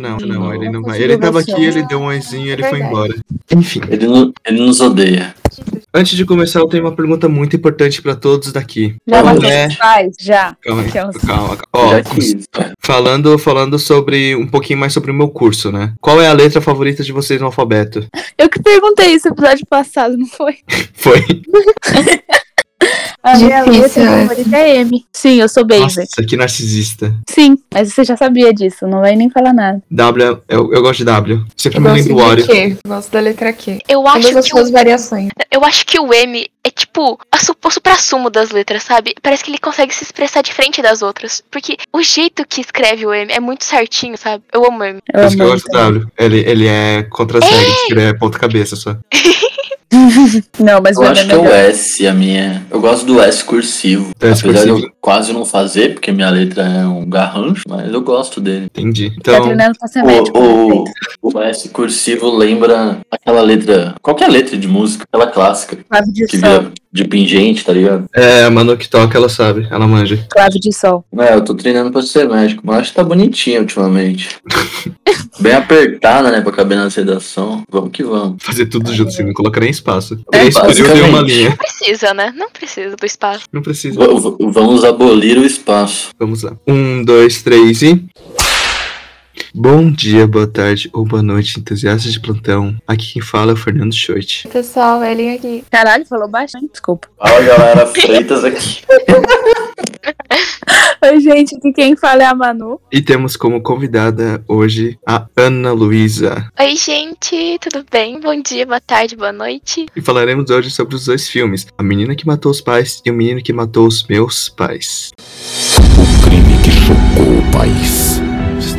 Não, não, ele não vai. Ele tava aqui, ele deu um oizinho e ele foi embora. Enfim. Ele, não, ele nos odeia. Antes de começar, eu tenho uma pergunta muito importante pra todos daqui. Já Qual é... faz, já. Calma aí, é calma, calma. Ó, Já quis. falando, falando sobre um pouquinho mais sobre o meu curso, né? Qual é a letra favorita de vocês no alfabeto? Eu que perguntei isso no episódio passado, não foi? Foi. A minha letra favorita é M. Sim, eu sou Basic. Nossa, que narcisista. Sim, mas você já sabia disso, não vai nem falar nada. W, eu, eu gosto de W. Sempre Eu me lembro do. Q. Gosto da letra Q. Eu Todas acho as que suas o, variações. eu acho que o M é tipo a su- o supra-sumo das letras, sabe? Parece que ele consegue se expressar diferente das outras. Porque o jeito que escreve o M é muito certinho, sabe? Eu amo M. Eu eu amo gosto do W. Ele, ele é contra as regras, ele é ponta cabeça só. Não, mas Eu M é acho que é o. S, a minha. Eu gosto do S cursivo. S Apesar de cursivo. eu quase não fazer, porque minha letra é um garrancho, mas eu gosto dele. Entendi. Tá Então, médico. O, né, o, o S cursivo lembra aquela letra. Qualquer letra de música, aquela clássica, Clave de que sol. vira de pingente, tá ligado? é, a Manu que toca, ela sabe, ela manja. Clave de sol. É, eu tô treinando pra ser médico, mas acho que tá bonitinho ultimamente. Bem apertada, né, pra caber na sedação. Vamos que vamos. Fazer tudo junto, assim, não coloca nem espaço. É, Três períodos uma linha. Não precisa, né? Não precisa do espaço. Não precisa. V- vamos abolir o espaço. Vamos lá. Um, dois, três e. Bom dia, boa tarde ou boa noite, entusiastas de plantão. Aqui quem fala é o Fernando Schoit. Pessoal, Ellen aqui. Caralho, falou hein? Desculpa. Fala galera, Freitas aqui. Oi, gente, aqui quem fala é a Manu. E temos como convidada hoje a Ana Luísa. Oi, gente, tudo bem? Bom dia, boa tarde, boa noite. E falaremos hoje sobre os dois filmes: A Menina que Matou os Pais e O Menino que Matou os Meus Pais. O crime que chocou o país.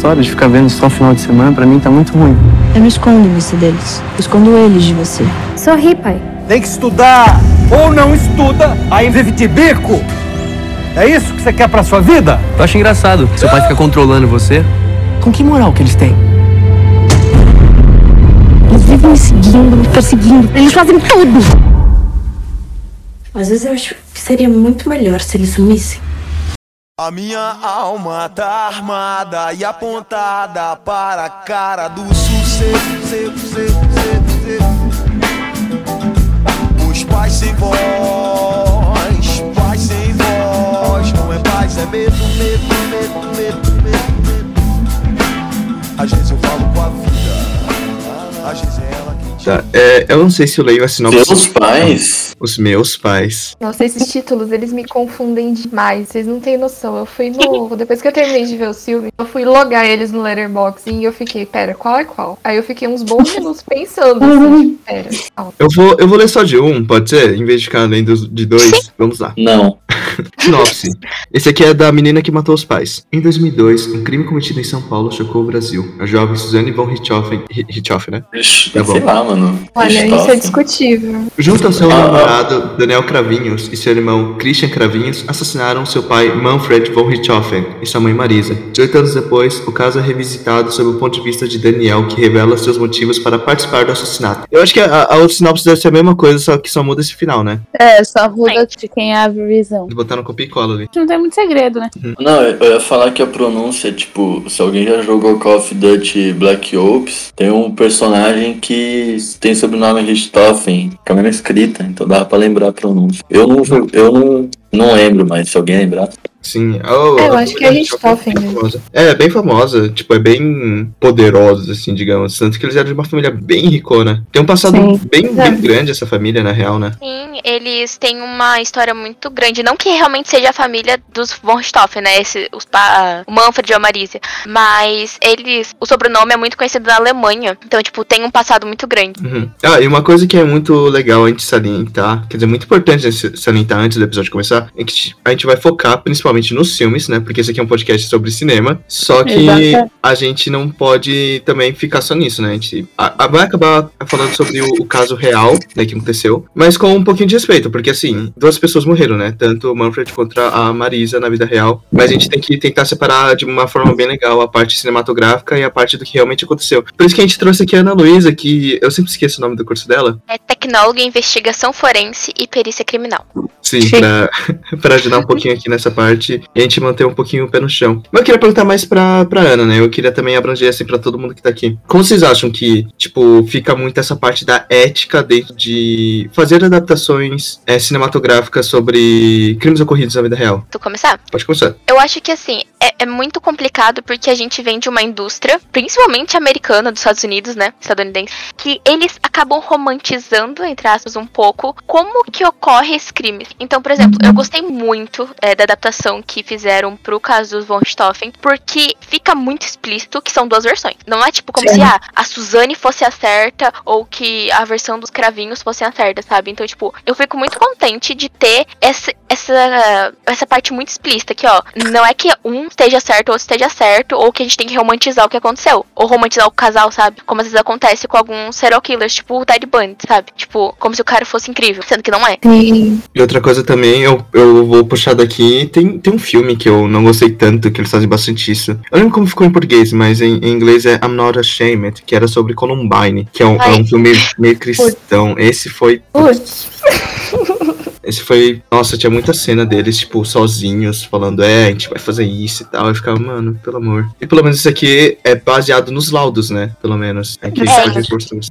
História de ficar vendo só final de semana, pra mim tá muito ruim. Eu não escondo você deles. Eu escondo eles de você. Sorri, pai. Tem que estudar ou não estuda, aí vive de bico. É isso que você quer pra sua vida? Eu acho engraçado. Seu pai fica controlando você. Com que moral que eles têm? Eles vivem me seguindo, me perseguindo. Eles fazem tudo. Às vezes eu acho que seria muito melhor se eles sumissem. A minha alma tá armada e apontada para a cara do sucesso. Os pais sem voz, pais sem voz. Não é paz, é medo, medo, medo, medo, medo, medo. Às vezes eu falo com a vida, Tá, é, eu não sei se eu leio a sinopse. Seus pais. Os meus pais. Nossa, esses títulos, eles me confundem demais. Vocês não têm noção. Eu fui no. Depois que eu terminei de ver o filme, eu fui logar eles no Letterboxd e eu fiquei, pera, qual é qual? Aí eu fiquei uns bons minutos pensando assim, tipo, pera. calma. Eu vou, eu vou ler só de um, pode ser? Em vez de ficar lendo de dois. Vamos lá. Não. Sinopse. Esse aqui é da menina que matou os pais. Em 2002, um crime cometido em São Paulo chocou o Brasil. A jovem Suzane von Richthofen, Ri- Richthofen né? Ixi, Tá bom. sei lá, mano. Olha, isso é discutível. Junto ao seu Ah. namorado, Daniel Cravinhos, e seu irmão Christian Cravinhos, assassinaram seu pai Manfred von Richthofen e sua mãe Marisa. 18 anos depois, o caso é revisitado sob o ponto de vista de Daniel, que revela seus motivos para participar do assassinato. Eu acho que a, a outra sinopse deve ser a mesma coisa, só que só muda esse final, né? É, só muda de quem abre a visão. Botaram copia e cola ali. Não tem muito segredo, né? Não, eu ia falar que a pronúncia, tipo, se alguém já jogou Call of Duty Black Ops, tem um personagem que tem sobrenome Richthofen, com a mesma escrita, então dá pra lembrar a pronúncia. Eu não, eu não, não lembro, mas se alguém lembrar. Sim. Oh, É, eu acho que é Richthofen famosa. É, bem famosa. Tipo, é bem poderosa, assim, digamos. Tanto que eles eram de uma família bem ricona. Tem um passado Sim. bem, É. bem grande essa família, na real, né? Sim, eles têm uma história muito grande. Não que realmente seja a família dos von Richthofen, né? Esse, os pa, o Manfred e a Marisa. Mas eles. O sobrenome é muito conhecido na Alemanha. Então, tipo, tem um passado muito grande. Uhum. Ah, e uma coisa que é muito legal a gente salientar, quer dizer, muito importante a gente salientar antes do episódio começar, é que a gente vai focar principalmente nos filmes, né? Porque esse aqui é um podcast sobre cinema. Só que Exato. a gente não pode também ficar só nisso, né? A gente a- a- vai acabar falando sobre o, o caso real, né, que aconteceu, mas com um pouquinho de respeito, porque assim, duas pessoas morreram, né? Tanto o Manfred contra a Marisa na vida real. Mas a gente tem que tentar separar de uma forma bem legal a parte cinematográfica e a parte do que realmente aconteceu. Por isso que a gente trouxe aqui a Ana Luísa, que eu sempre esqueço o nome do curso dela. É tecnólogo em investigação forense e perícia criminal. Sim, pra, pra ajudar um pouquinho aqui nessa parte. Importante a gente manter um pouquinho o pé no chão. Mas eu queria perguntar mais pra, pra Ana, né? Eu queria também abranger assim pra todo mundo que tá aqui. Como vocês acham que, tipo, fica muito essa parte da ética dentro de fazer adaptações é, cinematográficas sobre crimes ocorridos na vida real? Tu começar? Pode começar. Eu acho que assim, é, é muito complicado porque a gente vem de uma indústria, principalmente americana, dos Estados Unidos, né? Estadunidense, que eles acabam romantizando, entre aspas, um pouco como que ocorre esse crime. Então, por exemplo, eu gostei muito é, da adaptação que fizeram pro caso dos von Richthofen, porque fica muito explícito que são duas versões. Não é tipo como Sim. se ah, a Suzane fosse a certa ou que a versão dos cravinhos fosse a certa, sabe? Então, tipo, eu fico muito contente de ter essa, essa, essa parte muito explícita que, ó, não é que um esteja certo ou outro esteja certo, ou que a gente tem que romantizar o que aconteceu. Ou romantizar o casal, sabe? Como às vezes acontece com alguns serial killers, tipo o Ted Bundy, sabe? Tipo, como se o cara fosse incrível, sendo que não é. Sim. E outra coisa também, eu, eu vou puxar daqui, tem, tem um filme que eu não gostei tanto, que eles fazem bastante isso. Eu não lembro como ficou em português, mas em, em inglês é I'm Not Ashamed, que era sobre Columbine, que é um, é um filme meio cristão. Esse foi. Putz. Esse foi. Nossa, tinha muita cena deles, tipo, sozinhos, falando, é, a gente vai fazer isso e tal. Eu ficava, mano, pelo amor. E pelo menos isso aqui é baseado nos laudos, né? Pelo menos. É que É. cima.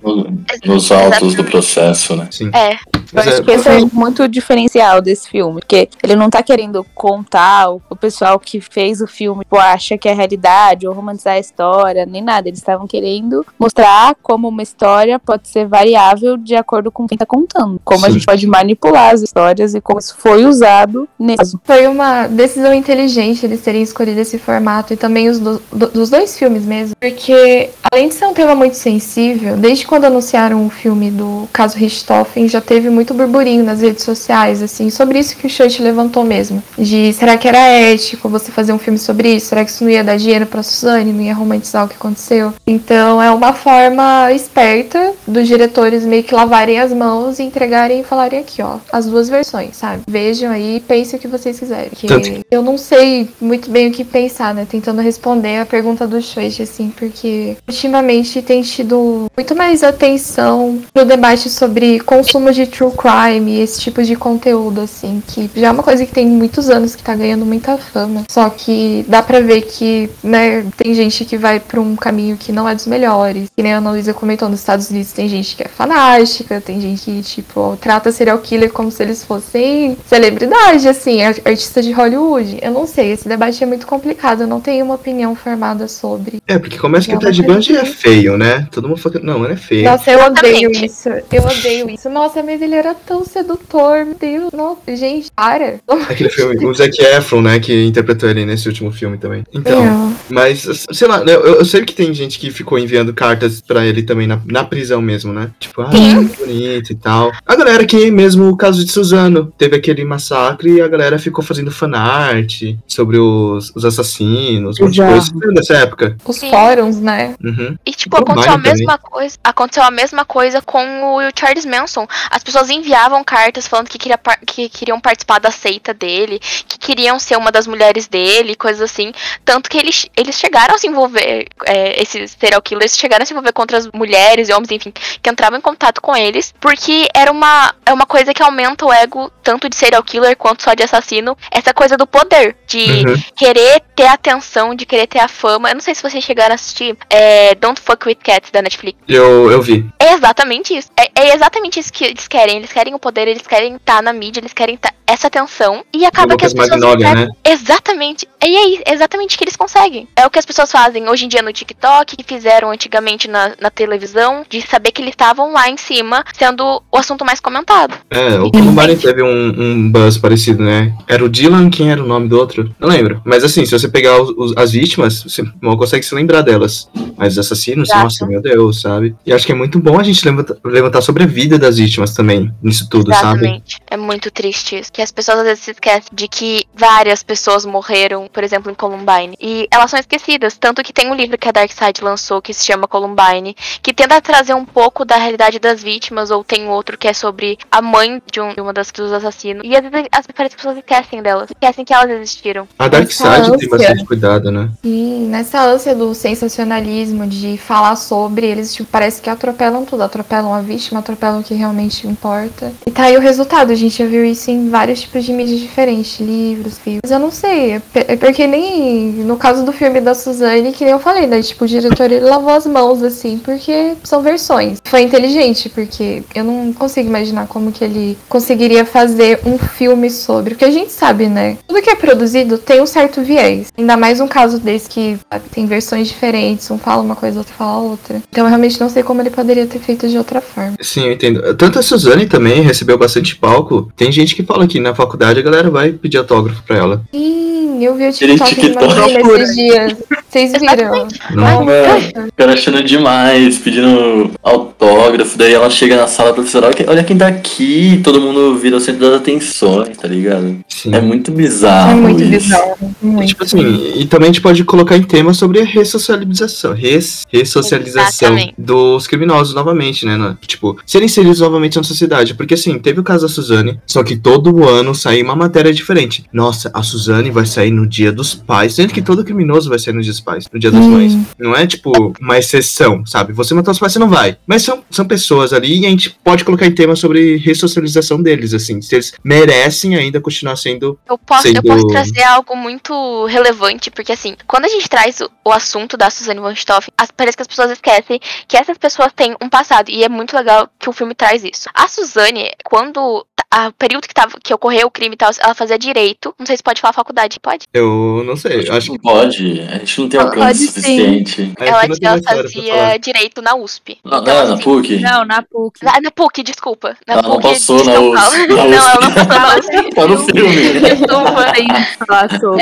Nos autos do processo, né? Sim. É. Eu acho é- que esse é muito diferencial desse filme, porque ele não tá querendo contar o, o pessoal que fez o filme tipo, acha que é realidade ou romantizar a história, nem nada. Eles estavam querendo mostrar como uma história pode ser variável de acordo com quem tá contando. Como a Sim. gente pode manipular as histórias e como isso foi usado nesse. Foi uma decisão inteligente eles terem escolhido esse formato e também os do- do- dos dois filmes mesmo. Porque, além de ser um tema muito sensível, desde quando anunciaram o filme do caso Richthofen, já teve muito burburinho nas redes sociais, assim, sobre isso que o Church levantou mesmo. De será que era ético você fazer um filme sobre isso? Será que isso não ia dar dinheiro pra Suzane? Não ia romantizar o que aconteceu? Então é uma forma esperta dos diretores meio que lavarem as mãos e entregarem e falarem aqui, ó, as duas versões, sabe? Vejam aí e pensem o que vocês quiserem. Que eu não sei muito bem o que pensar, né? Tentando responder a pergunta do Shoichi, assim, porque ultimamente tem tido muito mais atenção no debate sobre consumo de true crime e esse tipo de conteúdo, assim, que já é uma coisa que tem muitos anos que tá ganhando muita fama. Só que dá pra ver que, né, tem gente que vai pra um caminho que não é dos melhores. Que nem a Ana Luísa comentou, nos Estados Unidos tem gente que é fanática, tem gente que, tipo, trata serial killer como se eles fossem celebridade, assim, ar- artista de Hollywood. Eu não sei, esse debate é muito complicado, eu não tenho uma opinião formada sobre. É, porque começa que É o uma Ted Bundy é feio, né? Todo mundo fala que. Não, ele é feio. Nossa, eu odeio Exatamente. isso. Eu odeio isso. Nossa, mas ele era tão sedutor, meu Deus. Nossa, gente, para. Aquele filme, o Zac Efron, né, que interpretou ele nesse último filme também. Então, Eu- mas, sei lá, né, eu, eu sei que tem gente que ficou enviando cartas pra ele também na, na prisão mesmo, né? Tipo, ah, Sim. bonito e tal. A galera que, mesmo o caso de Suzano, teve aquele massacre e a galera ficou fazendo fanart sobre os, os assassinos, um monte de coisa. Lembra dessa época? Os Sim. fóruns, né? Uhum. E tipo, aconteceu a também. mesma coisa. Aconteceu a mesma coisa com o Charles Manson. As pessoas enviavam cartas falando que, queria que queriam participar da seita dele, que queriam ser uma das mulheres dele, coisas assim. Tanto que eles, eles chegaram a se envolver, é, esses serial killers chegaram a se envolver contra as mulheres e homens, enfim, que entravam em contato com eles, porque era uma, é uma coisa que aumenta o ego tanto de serial killer quanto só de assassino. Essa coisa do poder, de Uhum. querer ter a atenção, de querer ter a fama. Eu não sei se vocês chegaram a assistir é, Don't Fuck With Cats da Netflix. Eu, eu vi. É exatamente isso. É, é exatamente isso que eles querem. Eles querem o poder, eles querem estar na mídia, eles querem tá- essa atenção. E acaba que as pessoas. Magnolia, entregam- né? Exatamente. E aí, é exatamente o que eles conseguem. É o que as pessoas fazem hoje em dia no TikTok, que fizeram antigamente na, na televisão, de saber que eles estavam lá em cima, sendo o assunto mais comentado. É, o Columbine teve um, um buzz parecido, né? Era o Dylan, quem era o nome do outro? Não lembro. Mas assim, se você pegar os- os- as vítimas, você mal consegue se lembrar delas. Mas os assassinos, Exato. nossa, meu Deus, sabe? E acho que é muito bom a gente levanta- levantar sobre a vida das vítimas também, nisso tudo, sabe? Exatamente. É muito triste isso. Que as pessoas às vezes se esquecem de que várias pessoas morreram, por exemplo, em Columbine. E elas são esquecidas. Tanto que tem um livro que a Dark Side lançou que se chama Columbine, que tenta trazer um pouco da realidade das vítimas, ou tem outro que é sobre a mãe de, um- de uma das dos assassinos. E às vezes as, parece que as pessoas esquecem delas. Esquecem que elas existiram. A Dark Essa Side tem bastante cuidado, né? E nessa ânsia do sensacionalismo de falar sobre, eles tipo, parece que atropelam tudo, atropelam a vítima, atropelam o que realmente importa. E tá aí o resultado, a gente já viu isso em vários tipos de mídias diferentes, livros, filmes. Eu não sei, é, é porque nem no caso do filme da Suzane, que nem eu falei, né? Tipo, o diretor ele lavou as mãos assim, porque são versões. Foi inteligente, porque eu não consigo imaginar como que ele conseguiria fazer um filme sobre. Porque a gente sabe, né? Tudo que é produzido tem um certo viés. Ainda mais um caso desse que sabe, tem versões diferentes, um fala uma coisa, outro fala outra. Então eu realmente não sei como ele poderia ter feito de outra forma. Sim, eu entendo. Tanto a Suzane também recebeu bastante palco. Tem gente que fala que na faculdade a galera vai pedir autógrafo pra ela. Sim, eu vi o TikTok de uma esses dias. Vocês viram? Não, velho. O cara achando demais, pedindo autógrafo. Daí ela chega na sala, professora, olha, olha quem tá aqui. Todo mundo vira o centro das atenções, tá ligado? Sim. É muito bizarro. É muito isso. bizarro. Muito. Tipo assim, e também a gente pode colocar em tema sobre a ressocialização, res, ressocialização Exatamente. dos criminosos novamente, né? né? Tipo, serem inseridos novamente na sociedade. Porque assim, teve o caso da Suzane, só que todo ano saía uma matéria diferente. Nossa, a Suzane vai sair no dia dos pais, sendo que todo criminoso vai sair no dia dos pais, no dia das Hum. mães. Não é tipo uma exceção, sabe? Você matou os pais, você não vai. Mas são, são pessoas ali e a gente pode colocar em tema sobre ressocialização deles, assim. Se eles merecem ainda continuar sendo Eu posso, eu Sendo- posso trazer algo muito relevante, porque assim, quando a gente traz o, o assunto da Suzane von Stoffen, as- parece que as pessoas esquecem que essas pessoas têm um passado, e é muito legal que o filme traz isso. A Suzane, quando o período que, tava, que ocorreu o crime e tal, ela fazia direito. Não sei se pode falar faculdade, pode? Eu não sei, eu acho Não que pode, a gente não tem Pode alcance sim. suficiente. ela não ela fazia direito na USP. Não, Então, não, na PUC? Não, na PUC. Ah, na PUC, desculpa. Na Ela não PUC passou de na São USP, Paulo. na Não, ela não passou na USP. Tá no filme. Desculpa.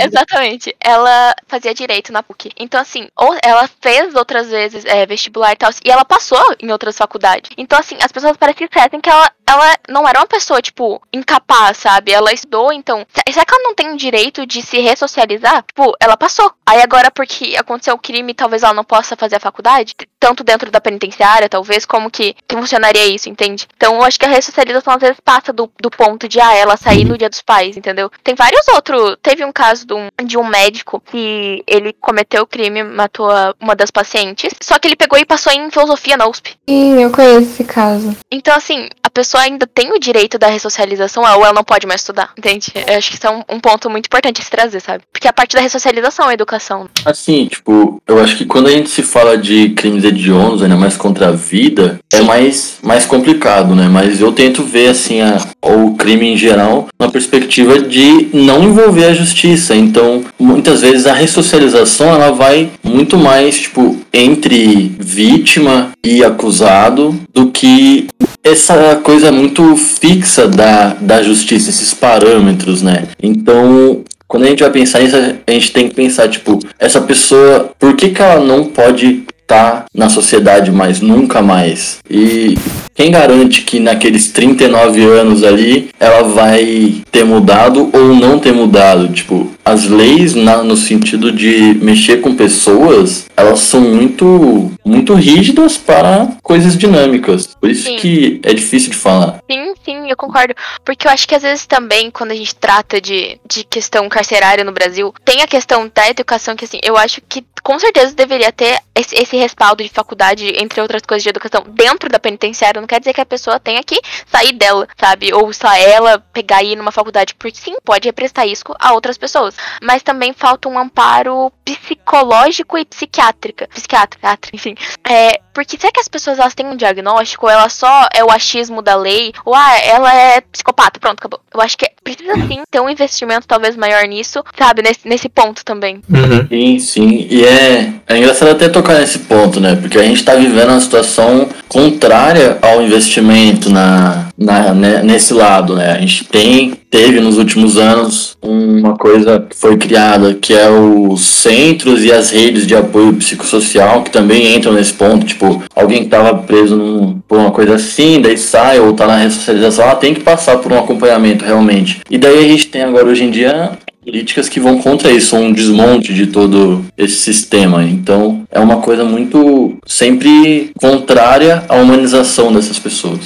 Exatamente. Ela fazia direito na PUC. Então, assim, ou ela fez outras vezes é, vestibular e tal, e ela passou em outras faculdades. Então, assim, as pessoas parecem que ela, ela não era uma pessoa, tipo, incapaz, sabe? Ela estudou, então. se- Será que ela não tem o direito de se ressocializar? Tipo, ela passou. Aí agora, porque aconteceu o crime, talvez ela não possa fazer a faculdade, tanto dentro da penitenciária, talvez, como que, que funcionaria isso, entende? Então, eu acho que a ressocialização às vezes passa do, do ponto de, ah, ela sair no dia dos pais, entendeu? Tem vários outros. Teve um caso de um, de um médico que ele cometeu o crime, matou uma das pacientes, só que ele pegou e passou em filosofia na USP. Sim, eu conheço esse caso. Então, assim, a pessoa ainda tem o direito da ressocialização, ou ela não pode mais estudar, entende? Eu acho que isso é um, um ponto muito importante se trazer, sabe? Porque a parte da ressocialização é a educação. Assim, tipo, eu acho que quando a gente se fala de crimes hediondos, ainda mais contra a vida, é mais, mais complicado, né? Mas eu tento ver, assim, a, o crime em geral na perspectiva de não envolver a justiça. Então, muitas vezes a ressocialização, ela vai muito mais, tipo, entre vítima e acusado do que essa coisa muito fixa da, da justiça, esses parâmetros, né? Então, quando a gente vai pensar nisso, a gente tem que pensar, tipo, essa pessoa, por que, que ela não pode estar na sociedade mais, nunca mais? E quem garante que naqueles 39 anos ali ela vai ter mudado ou não ter mudado? Tipo, as leis na- no sentido de mexer com pessoas, elas são muito, muito rígidas para coisas dinâmicas. Por isso Sim. que é difícil de falar. Sim, sim, eu concordo. Porque eu acho que às vezes também, quando a gente trata de, de questão carcerária no Brasil, tem a questão da educação que, assim, eu acho que com certeza deveria ter esse, esse respaldo de faculdade, entre outras coisas de educação, dentro da penitenciária. Não quer dizer que a pessoa tenha que sair dela, sabe? Ou só ela pegar e ir numa faculdade, porque sim, pode represtar risco a outras pessoas. Mas também falta um amparo psicológico e psiquiátrica. Psiquiátrica, enfim. É, porque será que as pessoas elas têm um diagnóstico? Ou ela só é o achismo da lei? Ou ah, ela é psicopata, pronto, acabou. Eu acho que precisa sim ter um investimento talvez maior nisso, sabe? Nesse, nesse ponto também. Uhum. Sim, sim. E é, é engraçado até tocar nesse ponto, né? Porque a gente tá vivendo uma situação contrária ao investimento na, na, né, nesse lado, né? A gente tem, teve nos últimos anos uma coisa que foi criada que é os centros e as redes de apoio psicossocial que também entram nesse ponto. Tipo, alguém que tava preso num, por uma coisa assim, daí sai ou tá na ressocialização, ela tem que passar por um acompanhamento realmente. E daí a gente tem agora hoje em dia políticas que vão contra isso, um desmonte de todo esse sistema. Então, é uma coisa muito sempre contrária à humanização dessas pessoas.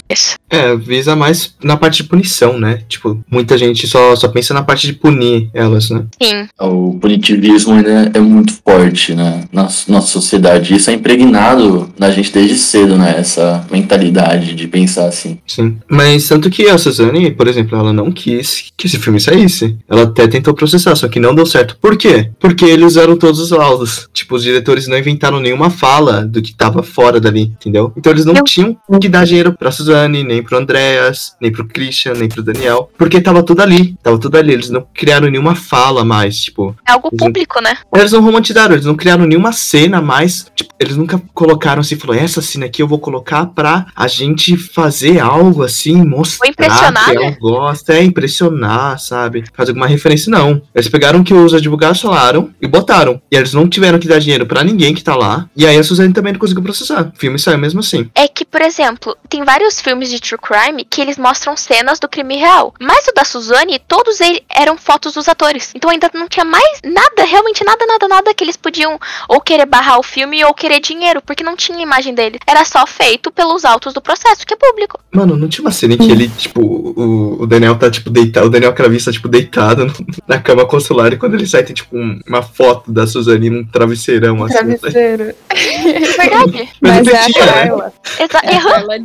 É, visa mais na parte de punição, né? Tipo, muita gente só, só pensa na parte de punir elas, né? Sim. O punitivismo ainda é muito forte né, na nossa sociedade. Isso é impregnado na gente desde cedo, né? Essa mentalidade de pensar assim. Sim. Mas tanto que a Suzane, por exemplo, ela não quis que esse filme saísse. Ela até tentou processar, só que não deu certo. Por quê? Porque eles usaram todos os laudos. Tipo, os diretores não inventaram nenhuma fala do que tava fora dali, entendeu? Então eles não Eu- tinham que dar dinheiro pra Suzane, nem pro Andreas, nem pro Christian, nem pro Daniel. Porque tava tudo ali. Tava tudo ali. Eles não criaram nenhuma fala mais, tipo. É algo público, né? Eles não romantizaram, eles não criaram nenhuma cena mais. Tipo, eles nunca colocaram assim, falou, essa cena aqui eu vou colocar pra a gente fazer algo assim, mostrar impressionar, que né? gosta, é impressionar, sabe? Fazer alguma referência, não. Eles pegaram o que os advogados falaram e botaram. E eles não tiveram que dar dinheiro pra ninguém que tá lá. E aí a Suzane também não conseguiu processar. O filme saiu mesmo assim. É que, por exemplo, tem vários filmes de true crime que eles mostram cenas do crime real. Mas o da Suzane, todos eles eram fotos dos atores. Então ainda não tinha mais nada, realmente nada, nada, nada que eles podiam ou querer barrar o filme ou querer dinheiro, porque não tinha imagem dele. Era só feito pelos autos do processo, que é público. Mano, não tinha uma cena em que ele, tipo, o, o Daniel tá, tipo, deitado, o Daniel Cravista, tá, tipo, deitado no- na cama consular e quando ele sai tem, tipo, um- uma foto da Suzane num travesseirão, assim. Travesseiro. É verdade. Mas, Mas não é a tinha, né? Carla. Exa É a. Carla.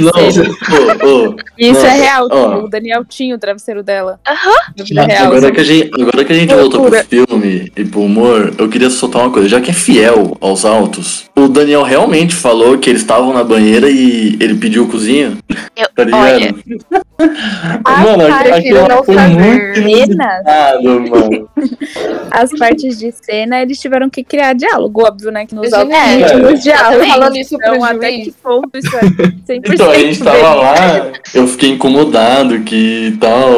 Nossa, ô, ô, Isso nossa, é real. ó. O Daniel tinha o travesseiro dela. Aham. Vida real. Agora que, a gente, agora que a gente voltou pro filme e pro humor, eu queria soltar uma coisa. Já que é fiel aos autos, o Daniel realmente falou que eles estavam na banheira e ele pediu o cozinho? Eu- Tá ligado? olha, mano, cara, aquilo não foi saber. muito inusitado, mano. as partes de cena, eles tiveram que criar diálogo, óbvio, né? Que nos Gente, autos é, não tinha os diálogos. falando isso pro Então, até juiz. que ponto isso é 100% Então, a gente tava lá, eu fiquei incomodado que tal,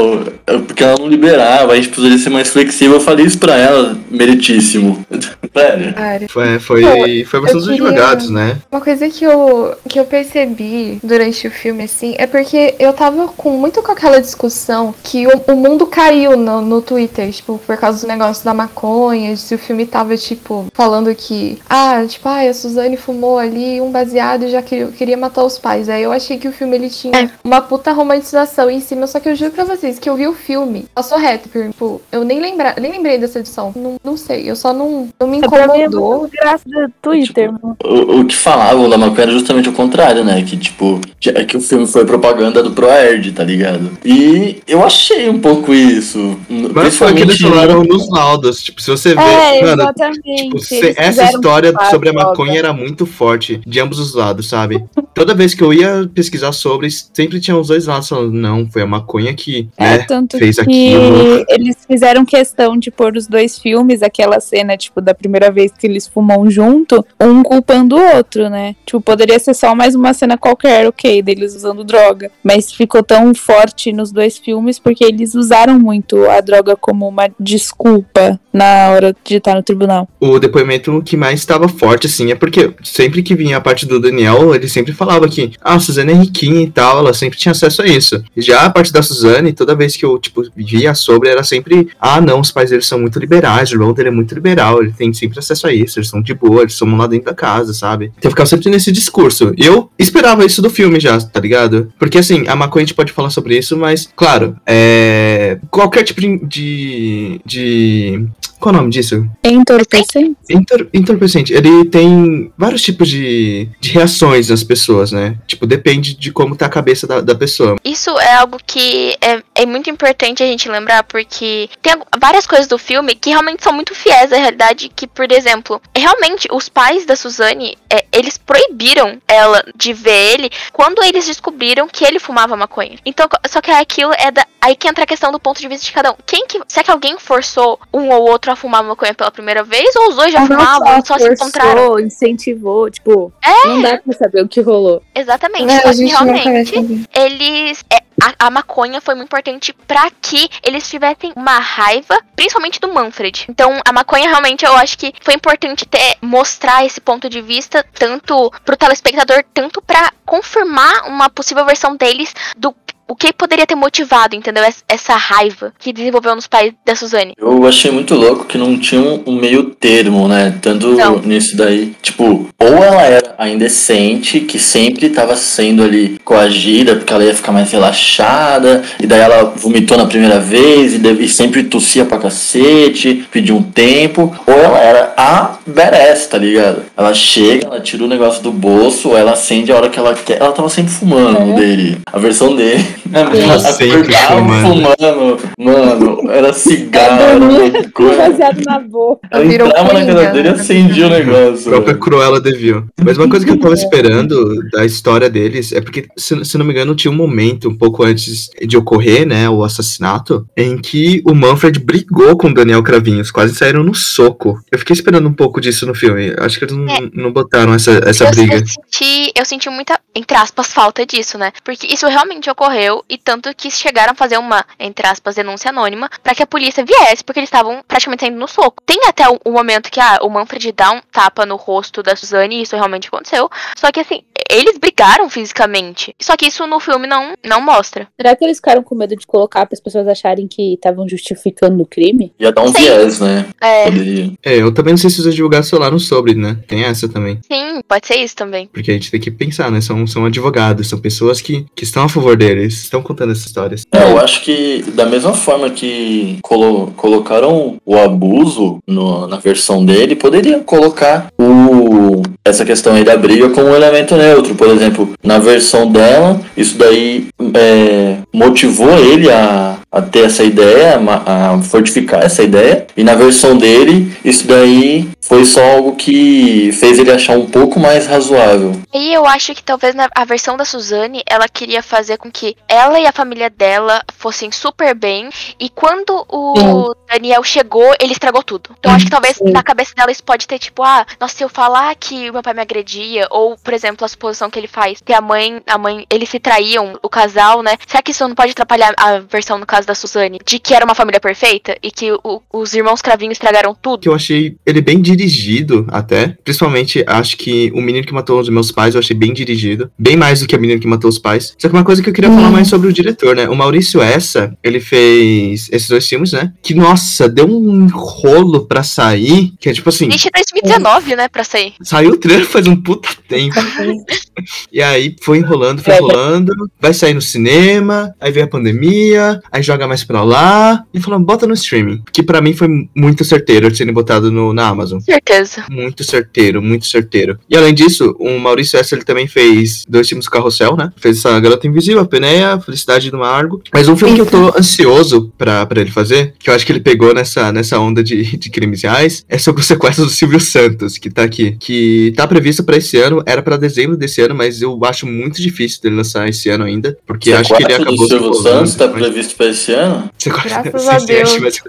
porque ela não liberava, a gente precisaria ser mais flexível. Eu falei isso pra ela, meritíssimo. Sério. Foi, foi, foi a versão dos queria- advogados, né? Uma coisa que eu, que eu percebi durante o filme, assim, é porque eu tava com muito com aquela discussão que o, o mundo caiu no, no Twitter, tipo, por causa do negócio da maconha, de se o filme tava, tipo, falando que, ah, tipo, ah, a Suzane fumou ali um baseado e já queria, queria matar os pais. Aí eu achei que o filme, ele tinha É. uma puta romantização em cima, só que eu juro pra vocês que eu vi o filme, passou reto, por, tipo, eu nem, lembra, nem lembrei dessa edição, não, não sei, eu só não, não me É é incomodou. muito graça do Twitter. mano. O, o que falavam da maconha era justamente o contrário, né? Que, tipo, é que o filme foi propaganda do ProErd, tá ligado? E eu achei um pouco isso. Mas foi o que eles falaram nos laudos. Tipo, se você vê. É, mano, exatamente. Tipo, se- essa história sobre a maconha era muito forte, de ambos os lados, sabe? Toda vez que eu ia pesquisar sobre, sempre tinha os dois lados falando, não, foi a maconha que, É, né, tanto fez que aquilo. eles fizeram questão de pôr os dois filmes, aquela cena, tipo, da primeira vez que eles fumam junto, um culpando o outro, né? Tipo, poderia ser só mais uma cena qualquer, ok, deles usando droga. Mas ficou tão forte nos dois filmes porque eles usaram muito a droga como uma desculpa na hora de estar no tribunal. O depoimento que mais estava forte, assim, é porque sempre que vinha a parte do Daniel, ele sempre falava que, ah, a Suzane é riquinha e tal, ela sempre tinha acesso a isso. Já a parte da Suzane, toda vez que eu, tipo, via sobre, era sempre, ah, não, os pais deles são muito liberais, o irmão dele é muito liberal, ele tem sempre acesso a isso, eles são de boa, eles são lá dentro da casa, sabe? Então eu ficava sempre nesse discurso. Eu esperava isso do filme já, tá ligado? Porque, assim, a maconha a gente pode falar sobre isso, mas, claro, é... Qualquer tipo de, de... Qual o nome disso? Entorpecente? Entor entorpecente, ele tem vários tipos de, de reações nas pessoas, né? Tipo, depende de como tá a cabeça da, da pessoa. Isso é algo que é, é muito importante a gente lembrar, porque tem várias coisas do filme que realmente são muito fiéis à realidade, que, por exemplo, realmente os pais da Suzane, é, eles proibiram ela de ver ele quando eles descobriram que ele fumava maconha. Então, só que aquilo é da, aí que entra a questão do ponto de vista de cada um. Quem que, será que alguém forçou um ou outro a fumar maconha pela primeira vez, ou os dois já não fumavam, só se forçou, encontraram? incentivou, tipo, É. não dá pra saber o que rolou. Exatamente, É, só a que realmente eles. é, a, a maconha foi muito importante pra que eles tivessem uma raiva, principalmente do Manfred. Então, a maconha realmente eu acho que foi importante ter mostrar esse ponto de vista, tanto pro telespectador, tanto pra confirmar uma possível versão deles do o que poderia ter motivado, entendeu? Essa, raiva que desenvolveu nos pais da Suzane. Eu achei muito louco que não tinha um, meio termo, né? Tanto Não. nisso daí. Tipo, ou ela era a indecente, que sempre tava sendo ali coagida, porque ela ia ficar mais relaxada, e daí ela vomitou na primeira vez, e, deve- e sempre tossia pra cacete, pediu um tempo. Ou ela era a badass, tá ligado? Ela chega, ela tira o negócio do bolso, ela acende a hora que ela quer. Ela tava sempre fumando dele. A versão dele. Acordava fumando. fumando. Mano, era cigarro, era loucura. Baseado na boca. Ela Virou entrava na casa dele e acendia o A negócio. própria Cruella Devil. Mas uma coisa que eu tava esperando da história deles é porque, se, se não me engano, tinha um momento um pouco antes de ocorrer, né, o assassinato, em que o Manfred brigou com o Daniel Cravinhos, quase saíram no soco. Eu fiquei esperando um pouco disso no filme. Acho que eles não, É. não botaram essa, essa eu, briga. eu senti, eu senti muita, entre aspas, falta disso, né? Porque isso realmente ocorreu e tanto que chegaram a fazer uma, entre aspas, denúncia anônima pra que a polícia viesse, porque eles estavam praticamente saindo no soco. Tem até o, o momento que ah, o Manfred dá um tapa no rosto da Suzane e isso realmente aconteceu. Só que assim, eles brigaram fisicamente. Só que isso no filme não, não mostra. Será que eles ficaram com medo de colocar para as pessoas acharem que estavam justificando o crime? Ia dar um Sim. viés, né? É, Poderia. É, eu também não sei se os advogados falaram sobre, né? Tem essa também. sim, pode ser isso também. Porque a gente tem que pensar, né? São, são advogados, são pessoas que, que estão a favor deles, estão contando essas histórias. É, eu acho que da mesma forma que colo- colocaram o abuso no- na versão dele, poderia colocar o, essa questão aí da briga como um elemento neutro. Por exemplo, na versão dela, isso daí é, motivou ele a, a ter essa ideia, a fortificar essa ideia. E na versão dele, isso daí foi só algo que fez ele achar um pouco mais razoável. E eu acho que talvez na a versão da Suzane, ela queria fazer com que ela e a família dela fossem super bem. E quando o Daniel chegou, ele estragou tudo. Então acho que talvez Sim. na cabeça dela isso pode ter tipo, ah, nossa, se eu falar que o meu pai me agredia, ou, por exemplo, a suposição que ele faz, que a mãe, a mãe, eles se traíam, o casal, né? Será que isso não pode atrapalhar a versão no caso da Suzane? De que era uma família perfeita e que o- os irmãos Cravinho estragaram tudo? que eu achei ele bem dirigido até. Principalmente, acho que o menino que matou os meus pais eu achei bem dirigido. Bem mais do que o menino que matou os pais. Só que uma coisa que eu queria falar mais sobre o diretor, né? O Maurício Essa, ele fez esses dois filmes, né? Que, nossa, deu um rolo pra sair. Que é tipo assim, Desde 2019, né, pra sair. saiu o trailer faz um puta tempo. E aí foi enrolando, foi enrolando. Vai sair no cinema, aí veio a pandemia, aí joga mais pra lá. E falando, bota no streaming. Que pra mim foi muito certeiro de serem botado no, na Amazon. Certeza. Muito certeiro, muito certeiro. E além disso, o Maurício S. ele também fez dois filmes do Carrossel, né? Fez essa Garota Invisível, a Peneia, a Felicidade do Margo. Mas um filme que eu tô ansioso pra, pra ele fazer, que eu acho que ele pegou nessa, nessa onda de, de crimes reais, é sobre o sequestro do Silvio Santos, que tá aqui. Que tá previsto pra esse ano, era pra dezembro desse ano, mas eu acho muito difícil dele lançar esse ano ainda, porque acho que ele Sequestro acabou do Silvio Santos tá mas- previsto pra esse ano? Sequestro- Graças a Deus. mas-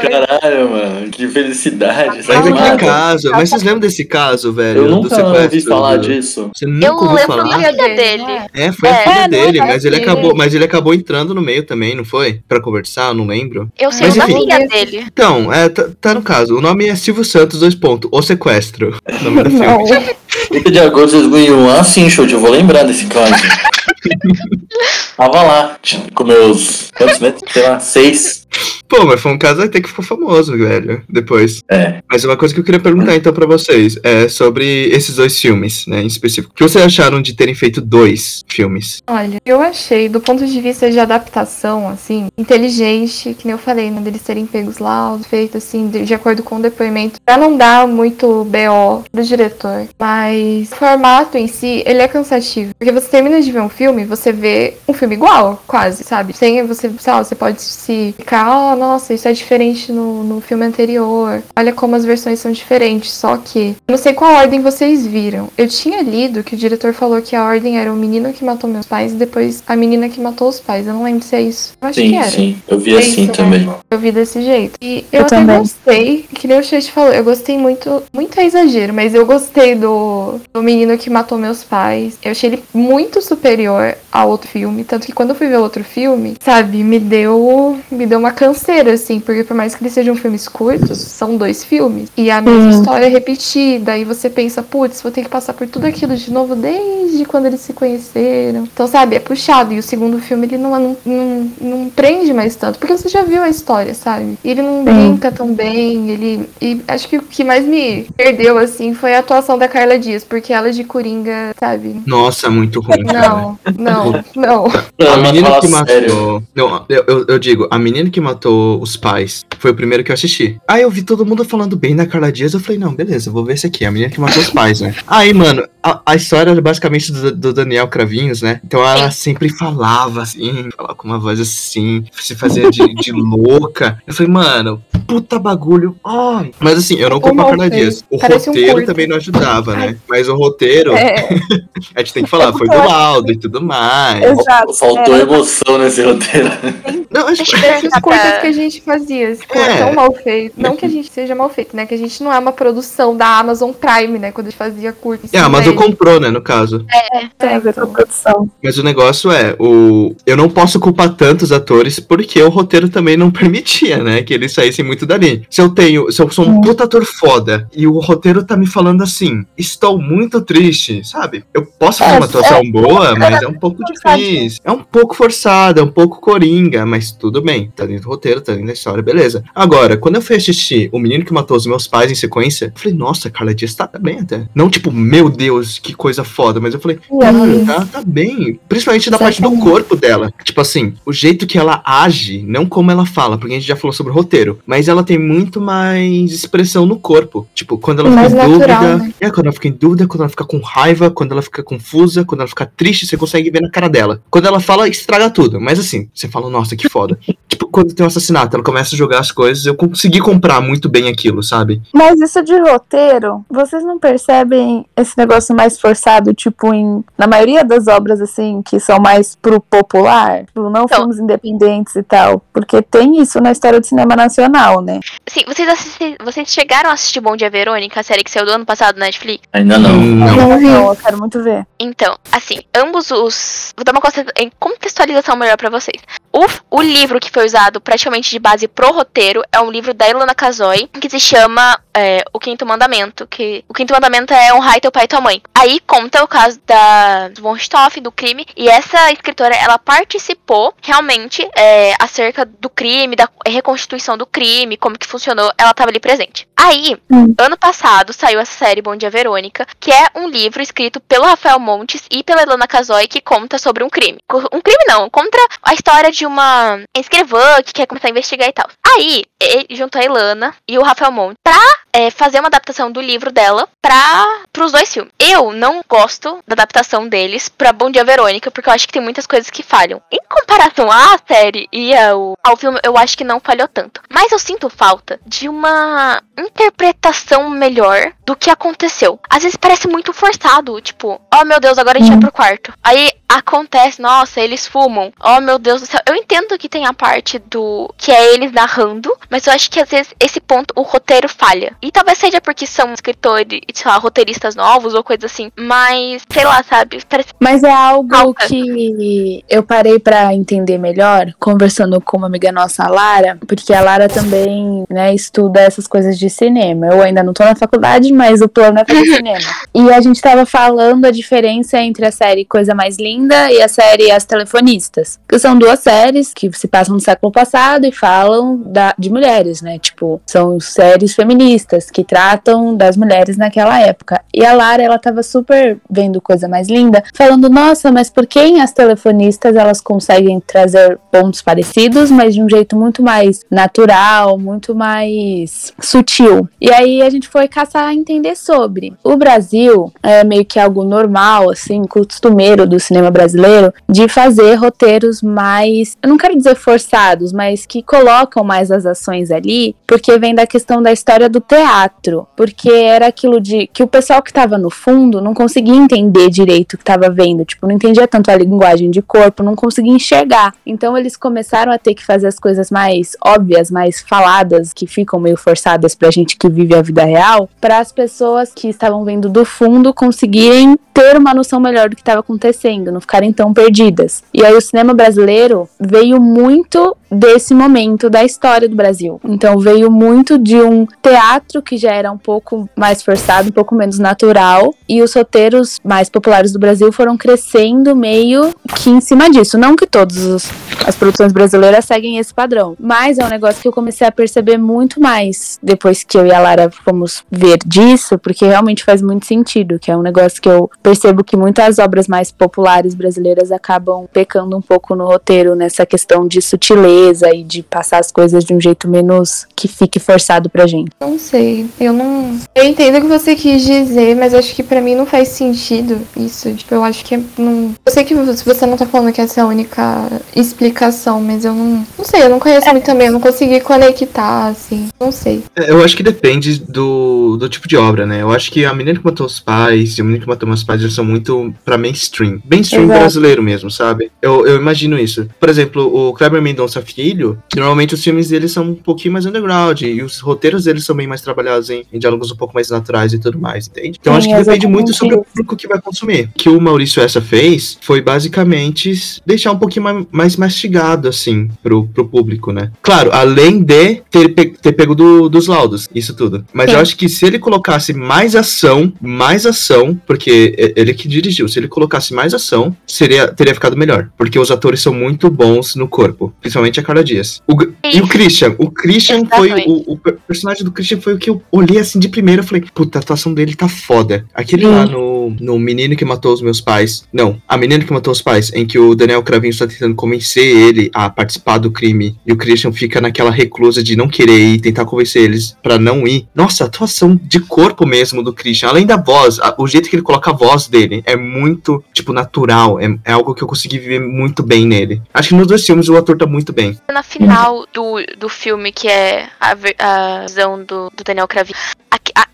Caralho, mano, que felicidade. Mas aquele nada. caso, mas vocês lembram desse caso, velho? Eu nunca sequestro ouvi falar do- disso. Você nunca Eu ouviu lembro da falar? filha dele. É, foi a É, filha não, dele, é mas ele acabou, mas ele acabou entrando no meio também, não foi? Pra conversar, eu não lembro. Eu sei Mas o da filha dele. Então, é, tá, tá no caso. O nome é Silvio Santos, dois pontos. O sequestro. O nome do filme. 30 de agosto de 2001. Ah, sim, show, eu vou lembrar desse caso. Tava lá, com meus. Quantos metros? Sei lá, seis. Pô, mas foi um caso até que ficou famoso, velho. Depois. É. Mas uma coisa que eu queria perguntar então pra vocês é sobre esses dois filmes, né, em específico. O que vocês acharam de terem feito dois filmes? Olha, eu achei, do ponto de vista de adaptação, assim, inteligente, que nem eu falei, né, deles terem pegos lá, feito assim, de, de acordo com o depoimento, pra não dar muito BO do diretor. Mas o formato em si, ele é cansativo. Porque você termina de ver um filme, você vê um filme igual, quase, sabe? Sem você, sei lá, você pode se ficar, oh, nossa, isso é diferente no, no filme anterior. Olha como as versões são diferentes. Só que, eu não sei qual ordem vocês viram. Eu tinha lido que o diretor falou que a ordem era o menino que matou meus pais e depois a menina que matou os pais. Eu não lembro se é isso. Eu acho que Sim, era. sim. Eu vi É assim isso, também. né? Eu vi desse jeito. E eu, Eu até também. gostei, que nem o Chute falou, eu gostei muito, muito é exagero, mas eu gostei do, do menino que matou meus pais. Eu achei ele muito superior ao outro filme, tanto que quando eu fui ver outro filme, sabe, me deu, me deu uma canseira, assim, porque por mais que eles sejam filmes curtos, são dois filmes. E a mesma Uhum. história repetida, e você pensa, putz, vou ter que passar por tudo aquilo de novo desde quando eles se conheceram. Então, sabe, é puxado. E o segundo filme, ele não, não, não, não prende mais tanto, porque você já viu a história, sabe? E ele não brinca tão bem, ele... E acho que o que mais me perdeu, assim, foi a atuação da Carla Dias, porque ela de Coringa, sabe? Nossa, muito ruim. Não, não, não. A mas menina que sério. matou. Não, eu, eu, eu digo, a menina que matou os pais foi o primeiro que eu assisti. Aí eu vi todo mundo falando bem da Carla Dias, eu falei, não, beleza, vou ver esse aqui, a menina que matou os pais, né? Aí, mano, a, a história era basicamente do, do Daniel Cravinhos, né? Então ela sempre falava assim, falava com uma voz assim, se fazia de, de louca. Eu falei, mano, puta bagulho. Ai. Mas assim, eu não culpo a Carla. Dias. O Parece um roteiro curto. também não ajudava, né? Mas o roteiro, É, a gente tem que falar, foi do laudo e tudo mais. exato. Faltou É, emoção nesse roteiro. Não, acho perguntar curtas pra... que a gente fazia, ficou É. tão mal feito. Não que a gente seja mal feito, né? Que a gente não é uma produção da Amazon Prime, né? Quando a gente fazia curta. É, a Amazon comprou, né, no caso. tem a ver com a produção. Mas o negócio é, o eu não posso culpar tantos atores porque o roteiro também não permitia, né, que eles saíssem muito dali. Se eu tenho, se eu sou um puta ator foda e o roteiro tá me falando assim, estou muito triste, sabe? Eu posso fazer É, uma atuação é, boa, mas é um pouco difícil. É um pouco forçado, é um pouco coringa, mas tudo bem, tá dentro do roteiro, tá dentro da história, beleza. Agora, quando eu fui assistir O Menino que Matou os Meus Pais em sequência, eu falei, nossa, Carla Dias tá bem até. Não tipo, meu Deus, que coisa foda, mas eu falei, Cara, tá, tá bem. Principalmente da parte do corpo dela. Tipo assim, o jeito que ela age, não como ela fala, porque a gente já falou sobre o roteiro. Mas ela tem muito mais expressão no corpo. Tipo, quando ela fica em dúvida. né? É, quando ela fica em dúvida, quando ela fica com raiva, quando ela fica confusa, quando ela fica triste, você consegue ver na cara dela. Quando ela fala, estraga tudo. Mas assim, você fala, nossa, que foda. tipo, quando tem um assassinato, ela começa a jogar as coisas, eu consegui comprar muito bem aquilo, sabe? Mas isso de roteiro, vocês não percebem esse negócio mais forçado, tipo, em, na maioria das obras, assim, que são mais pro popular? Tipo, não Então. filmes independentes e tal. Porque tem isso na história do cinema nacional, né? Assim, vocês, assisti- vocês chegaram a assistir Bom Dia Verônica, a série que saiu do ano passado na Netflix? Ainda não. Não. Não eu quero muito ver. Então, assim, ambos os. Vou dar uma contextualização melhor pra vocês. O, o livro que foi usado praticamente de base pro roteiro é um livro da Ilona Kazoy, que se chama é, O Quinto Mandamento. Que o Quinto Mandamento é honrar teu pai e tua mãe. Aí conta o caso da von Stoff, do crime, e essa escritora, ela participou realmente é, acerca do crime, da reconstituição do crime, como que funcionou, ela tava ali presente. Aí, ano passado, saiu essa série Bom Dia Verônica, que é um livro escrito pelo Rafael Montes e pela Ilona Kazoy, que conta sobre um crime. Um crime não, conta a história de uma escrivã que quer começar a investigar e tal. Aí, ele juntou a Ilana e o Rafael Montes pra é, fazer uma adaptação do livro dela para pros dois filmes. Eu não gosto da adaptação deles pra Bom Dia Verônica, porque eu acho que tem muitas coisas que falham. Em comparação à série e ao, ao filme, eu acho que não falhou tanto. Mas eu sinto falta de uma interpretação melhor do que aconteceu. Às vezes parece muito forçado, tipo, oh meu Deus, agora a gente vai pro quarto. Aí acontece, nossa, eles fumam. Oh meu Deus do céu. Eu entendo que tem a parte do que é eles narrando, mas eu acho que às vezes esse ponto o roteiro falha. E talvez seja porque são escritores, sei lá, roteiristas novos ou coisa assim. Mas, sei lá, sabe? Parece Mas é algo que eu parei pra entender melhor conversando com uma amiga nossa, a Lara, porque a Lara também, né, estuda essas coisas de cinema. Eu ainda não tô na faculdade, mas o plano é fazer cinema. E a gente tava falando a diferença entre a série Coisa Mais Linda e a série As Telefonistas, que são duas séries que se passam no século passado e falam da, de mulheres, né? Tipo, são séries feministas que tratam das mulheres naquela época. E a Lara, ela tava super vendo Coisa Mais Linda, falando, nossa, mas por que As Telefonistas elas conseguem trazer pontos parecidos, mas de um jeito muito mais natural, muito mais sutil? E aí a gente foi caçar a entender sobre. O Brasil é meio que algo normal, assim, costumeiro do cinema brasileiro, de fazer roteiros mais, eu não quero dizer forçados, mas que colocam mais as ações ali, porque vem da questão da história do teatro, porque era aquilo de que o pessoal que tava no fundo não conseguia entender direito o que tava vendo, tipo, não entendia tanto a linguagem de corpo, não conseguia enxergar. Então eles começaram a ter que fazer as coisas mais óbvias, mais faladas, que ficam meio forçadas pra gente que vive a vida real, para as pessoas que estavam vendo do fundo conseguirem ter uma noção melhor do que estava acontecendo, não ficarem tão perdidas. E aí o cinema brasileiro veio muito desse momento da história do Brasil. Então veio muito de um teatro, que já era um pouco mais forçado, um pouco menos natural, e os roteiros mais populares do Brasil foram crescendo meio que em cima disso. Não que todas as produções brasileiras seguem esse padrão, mas é um negócio que eu comecei a perceber muito mais depois que eu e a Lara fomos ver disso, porque realmente faz muito sentido, que é um negócio que eu percebo que muitas obras mais populares brasileiras acabam pecando um pouco no roteiro, nessa questão de sutileza e de passar as coisas de um jeito menos que fique forçado pra gente. Não sei, eu não. Eu entendo o que você quis dizer, mas acho que pra mim não faz sentido isso. Tipo, eu acho que é, não. Eu sei que você não tá falando que essa é a única explicação, mas eu não. Não sei, eu não conheço muito também, eu não consegui conectar, assim. Não sei. É, Eu acho que depende do, do tipo de obra, né? Eu acho que a menina que matou os pais e o menino que matou meus pais eles são muito pra mainstream. Mainstream Exato. brasileiro mesmo, sabe? Eu, eu imagino isso. Por exemplo, o Kleber Mendonça Filho, normalmente os filmes dele são um pouquinho mais underground e os roteiros deles são bem mais trabalhados em, em diálogos um pouco mais naturais e tudo mais, entende? Então Sim, acho que depende muito sobre o público que vai consumir. O que o Maurício Essa fez foi basicamente deixar um pouquinho mais, mais mastigado, assim, pro, pro público, né? Claro, além de ter, pe- ter pego do- dos laudos, isso tudo. Mas Sim. eu acho que se ele colocasse mais ação, mais ação, porque ele que dirigiu, se ele colocasse mais ação, seria, teria ficado melhor. Porque os atores são muito bons no corpo, principalmente a Carla Dias. O e o Christian, o Christian foi Exatamente. o, o per- personagem do Christian foi o que eu olhei assim de primeira e falei, puta, a atuação dele tá foda. Aquele Sim. lá no, no Menino que Matou os Meus Pais. Não, a Menina que Matou os Pais, em que o Daniel Cravinho está tentando convencer ele a participar do crime e o Christian fica naquela reclusa de não querer ir, tentar convencer eles pra não ir. Nossa, a atuação de corpo mesmo do Christian, além da voz, a- o jeito que ele coloca a voz dele é muito, tipo, natural. É, é algo que eu consegui viver muito bem nele. Acho que nos dois filmes o ator tá muito bem. Na final do, do filme, que é a, a visão do, do Daniel Cravinho,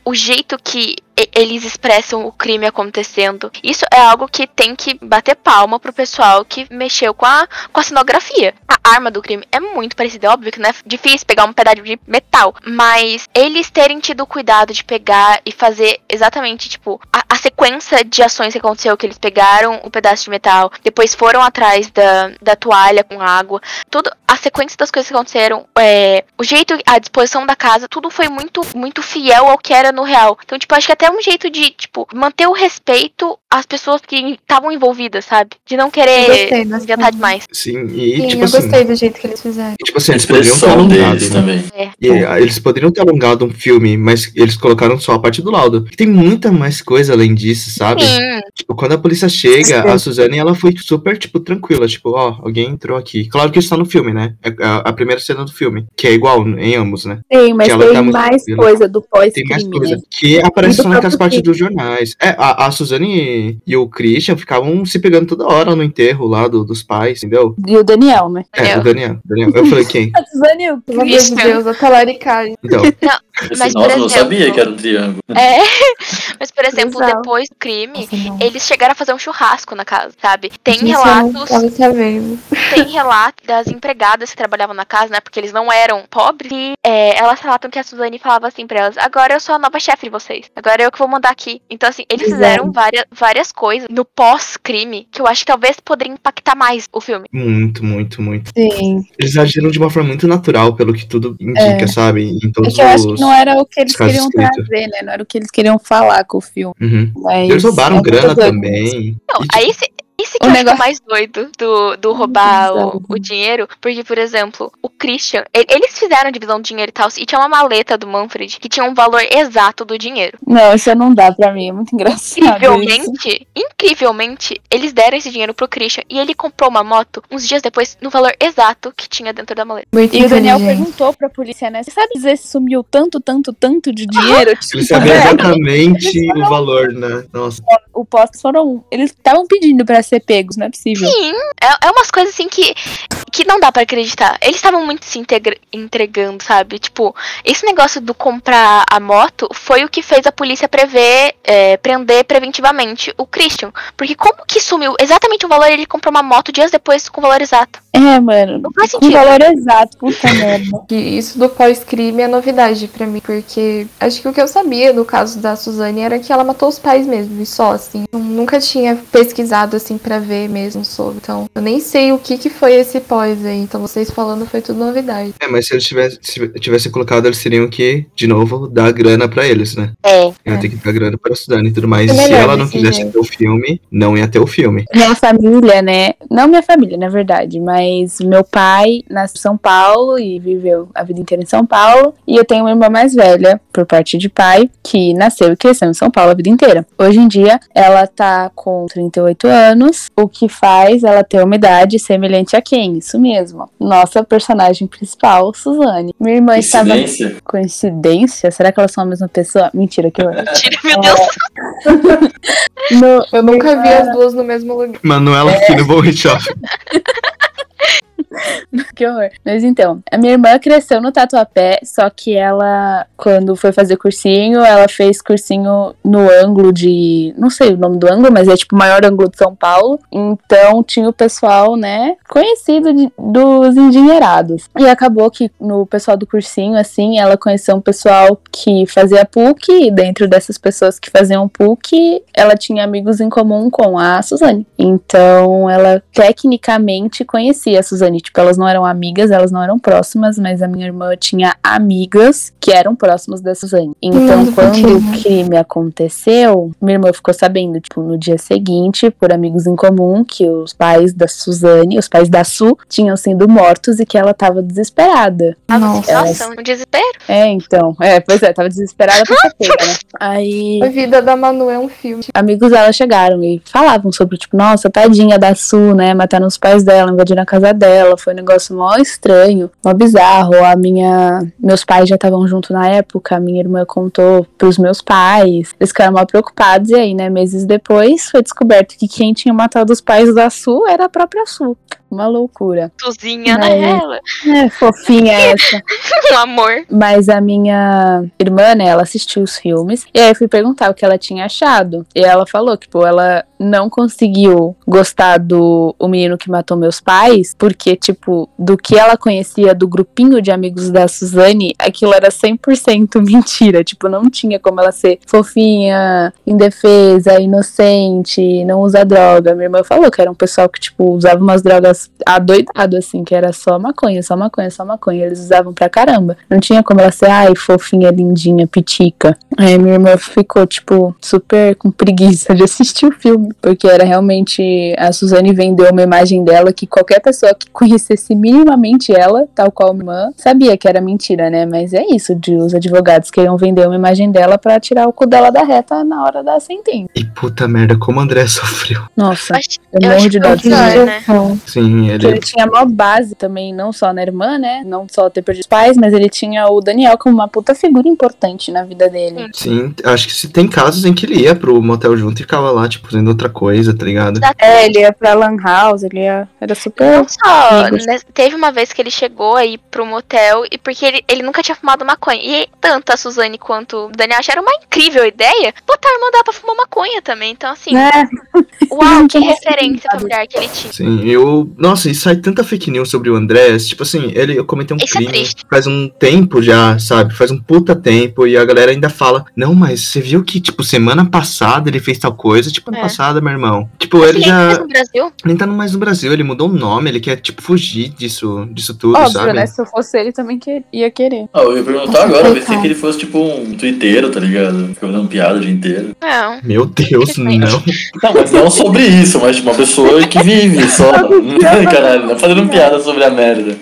o jeito que eles expressam o crime acontecendo, isso é algo que tem que bater palma pro pessoal que mexeu com a, com a cenografia. A arma do crime é muito parecida, é óbvio que não é difícil pegar um pedaço de metal, mas eles terem tido o cuidado de pegar e fazer exatamente, tipo, a, a sequência de ações que aconteceu, que eles pegaram o pedaço de metal, depois foram atrás da, da toalha com água, tudo, a sequência das coisas que aconteceram, é, o jeito, a disposição da casa, tudo foi muito, muito fiel ao que era no real. Então, tipo, acho que até um jeito de, tipo, manter o respeito às pessoas que estavam envolvidas, sabe? De não querer gostei inventar demais. Sim, e Sim, tipo eu assim. gostei do jeito que eles fizeram. e, Tipo assim, A eles poderiam ter alongado, deles né? também. É. E, ah, eles poderiam ter alongado um filme, mas eles colocaram só a parte do laudo. Tem muita mais coisa além disso, sabe? Sim, Tipo, quando a polícia chega, Sim. a Suzane, ela foi super, tipo, tranquila. Tipo, ó, alguém entrou aqui. Claro que isso tá no filme, né? É a, a primeira cena do filme, que é igual em ambos, né? Sim, mas tem tá mais tranquila. coisa do Tem mais pós-crime, coisa. né? Que aparece só naquelas próprio partes dos jornais. É, a, a Suzane e o Christian ficavam se pegando toda hora no enterro lá do- dos pais, entendeu? E o Daniel, né? É, o Daniel. Daniel. Eu falei, quem? A Suzane e o Pelo amor de Christian. Deus, a talaricagem. Então, Mas, Nossa, por não sabia exemplo- que era um triângulo. É, mas por exemplo, Bizarro. depois do crime, Nossa, não. eles chegaram a fazer um churrasco na casa, sabe? Tem Isso não relatos, tem relatos das empregadas que trabalhavam na casa, né? Porque eles não eram pobres. E é, elas relatam que a Suzane falava assim pra elas: agora eu sou a nova chefe de vocês. Agora eu que vou mandar aqui. Então, assim, eles fizeram várias, várias coisas no pós-crime que eu acho que talvez poderia impactar mais o filme. muito, muito, muito. Sim. Eles agiram de uma forma muito natural, pelo que tudo indica, É. sabe? Em É todos que eu acho que não era o que eles queriam escritos. trazer, né? Não era o que eles queriam falar com o filme. Uhum. Mas Eles roubaram é grana também. Não, E, tipo, aí esse, esse que O eu acho que é negócio- mais doido do, do roubar o, o dinheiro. Porque, por exemplo, o Christian, eles fizeram a divisão do dinheiro e tal, e tinha uma maleta do Manfred que tinha um valor exato do dinheiro. Não, isso não dá pra mim, é muito engraçado. isso. Incrivelmente, incrivelmente, eles deram esse dinheiro pro Christian e ele comprou uma moto uns dias depois no valor exato que tinha dentro da maleta. Muito E o Daniel perguntou pra polícia, né? Você sabe dizer se sumiu tanto, tanto, tanto de dinheiro? Ele sabia exatamente o valor, né? Nossa. O pós foram. Eles estavam pedindo pra ser pegos, não é possível. Sim, é, é umas coisas assim que, que não dá pra acreditar. Eles estavam muito se entregando, sabe? Tipo, esse negócio do comprar a moto foi o que fez a polícia prever, é, prender preventivamente o Christian. Porque como que sumiu exatamente o valor e ele comprou uma moto dias depois com o valor exato? É, mano. Não faz Com sentido. valor exato, puta merda. Que isso do pós-crime é novidade pra mim, porque acho que o que eu sabia do caso da Suzane era que ela matou os pais mesmo, e só, assim. assim. Eu nunca tinha pesquisado, assim, pra ver mesmo sobre. Então, eu nem sei o que que foi esse pós aí. Então, vocês falando foi tudo novidade. É, mas se eles tivessem se tivesse colocado, eles teriam que, de novo, dar grana pra eles, né? É. Ia ter que dar grana pra Suzane e tudo mais. É se ela não quisesse jeito. ter o filme, não ia ter o filme. Minha família, né? Não minha família, na verdade, mas meu pai nasceu em São Paulo e viveu a vida inteira em São Paulo. E eu tenho uma irmã mais velha, por parte de pai, que nasceu e cresceu em São Paulo a vida inteira. Hoje em dia, ela tá com 38 anos, o que faz ela ter uma idade semelhante a quem? Isso mesmo. Nossa personagem principal, Suzane. Minha irmã estava. Coincidência? Coincidência? Será que elas são a mesma pessoa? Mentira, que horror. Mentira, meu Deus. No- Eu nunca vi as duas no mesmo lugar. Manuela É. aqui no Bom Shop. Que horror. Mas então, a minha irmã cresceu no Tatuapé, só que ela, quando foi fazer cursinho, ela fez cursinho no ângulo de. Não sei o nome do ângulo, mas é tipo o maior ângulo de São Paulo. Então tinha o pessoal, né, conhecido de- dos endinheirados. E acabou que no pessoal do cursinho, assim, ela conheceu um pessoal que fazia PUC, e dentro dessas pessoas que faziam PUC, ela tinha amigos em comum com a Suzane. Então ela tecnicamente conhecia a Suzane. Tipo, elas não eram amigas, elas não eram próximas, mas a minha irmã tinha amigas que eram próximas da Suzane. Então, Hum, quando o crime aconteceu, minha irmã ficou sabendo, tipo, no dia seguinte, por amigos em comum, que os pais da Suzane, os pais da Su, tinham sido mortos e que ela tava desesperada. Nossa. sem situação, um desespero. É, então. É, pois é, tava desesperada pra pega, né? Aí A vida da Manu é um filme. amigos dela chegaram e falavam sobre, tipo, nossa, tadinha da Su, né? Mataram os pais dela, invadiram a casa dela. Foi um negócio mó estranho, mó bizarro. A minha. Meus pais já estavam junto na época, a minha irmã contou pros meus pais. Eles ficaram mal preocupados, e aí, né, meses depois, foi descoberto que quem tinha matado os pais da Su era a própria Su. Uma loucura. Tuzinha, Aí. né? Ela. É, fofinha essa. Um amor. Mas a minha irmã, né, ela assistiu os filmes. E aí eu fui perguntar o que ela tinha achado. E ela falou que, pô, ela não conseguiu gostar do o menino que matou meus pais, porque, tipo, do que ela conhecia do grupinho de amigos da Suzane, aquilo era 100% mentira. Tipo, não tinha como ela ser fofinha, indefesa, inocente, não usa droga. Minha irmã falou que era um pessoal que, tipo, usava umas drogas adoidado, assim, que era só maconha, só maconha, só maconha. Eles usavam pra caramba. Não tinha como ela ser, ai, fofinha, lindinha, pitica. Aí minha irmã ficou, tipo, super com preguiça de assistir o filme, porque era realmente. A Suzane vendeu uma imagem dela que qualquer pessoa que conhecesse minimamente ela, tal qual minha irmã, sabia que era mentira, né? Mas é isso, de os advogados queriam vender uma imagem dela pra tirar o cu dela da reta na hora da sentença. E puta merda, como o André sofreu. Nossa, Eu acho, eu eu morro acho de menino. né? Sim, Que ele ele. tinha maior base também, não só na irmã, né? Não só ter perdido os pais, mas ele tinha o Daniel como uma puta figura importante na vida dele. Sim, acho que se tem casos em que ele ia pro motel junto e ficava lá, tipo, fazendo outra coisa, tá ligado? É, ele ia pra Lan House, ele ia, era super. Não só, né, teve uma vez que ele chegou aí pro motel e porque ele, ele nunca tinha fumado maconha. E tanto a Suzane quanto o Daniel acharam uma incrível ideia botar a irmã dela pra fumar maconha também. Então, assim, É, uau, que referência familiar que ele tinha. Sim, eu. Nossa, e sai tanta fake news sobre o André. Tipo assim, ele cometeu um Isso é crime triste. faz um tempo já, sabe? Faz um puta tempo. E a galera ainda fala: Não, mas você viu que, tipo, semana passada ele fez tal coisa? Tipo, ano É. passada, meu irmão. Tipo, Mas ele já. tá no Brasil? Nem tá mais no Brasil, ele mudou o nome, ele quer, tipo, fugir disso, disso tudo, óbvio, sabe? né? Se eu fosse ele, também que, ia querer. Ah, eu ia perguntar agora, ver se que ele fosse tipo um twitteiro, tá ligado? Ficava dando piada o dia inteiro. Não. Meu Deus, não. Não, mas não sobre isso, mas tipo, uma pessoa que vive só. Caralho, não fazendo piada sobre a merda.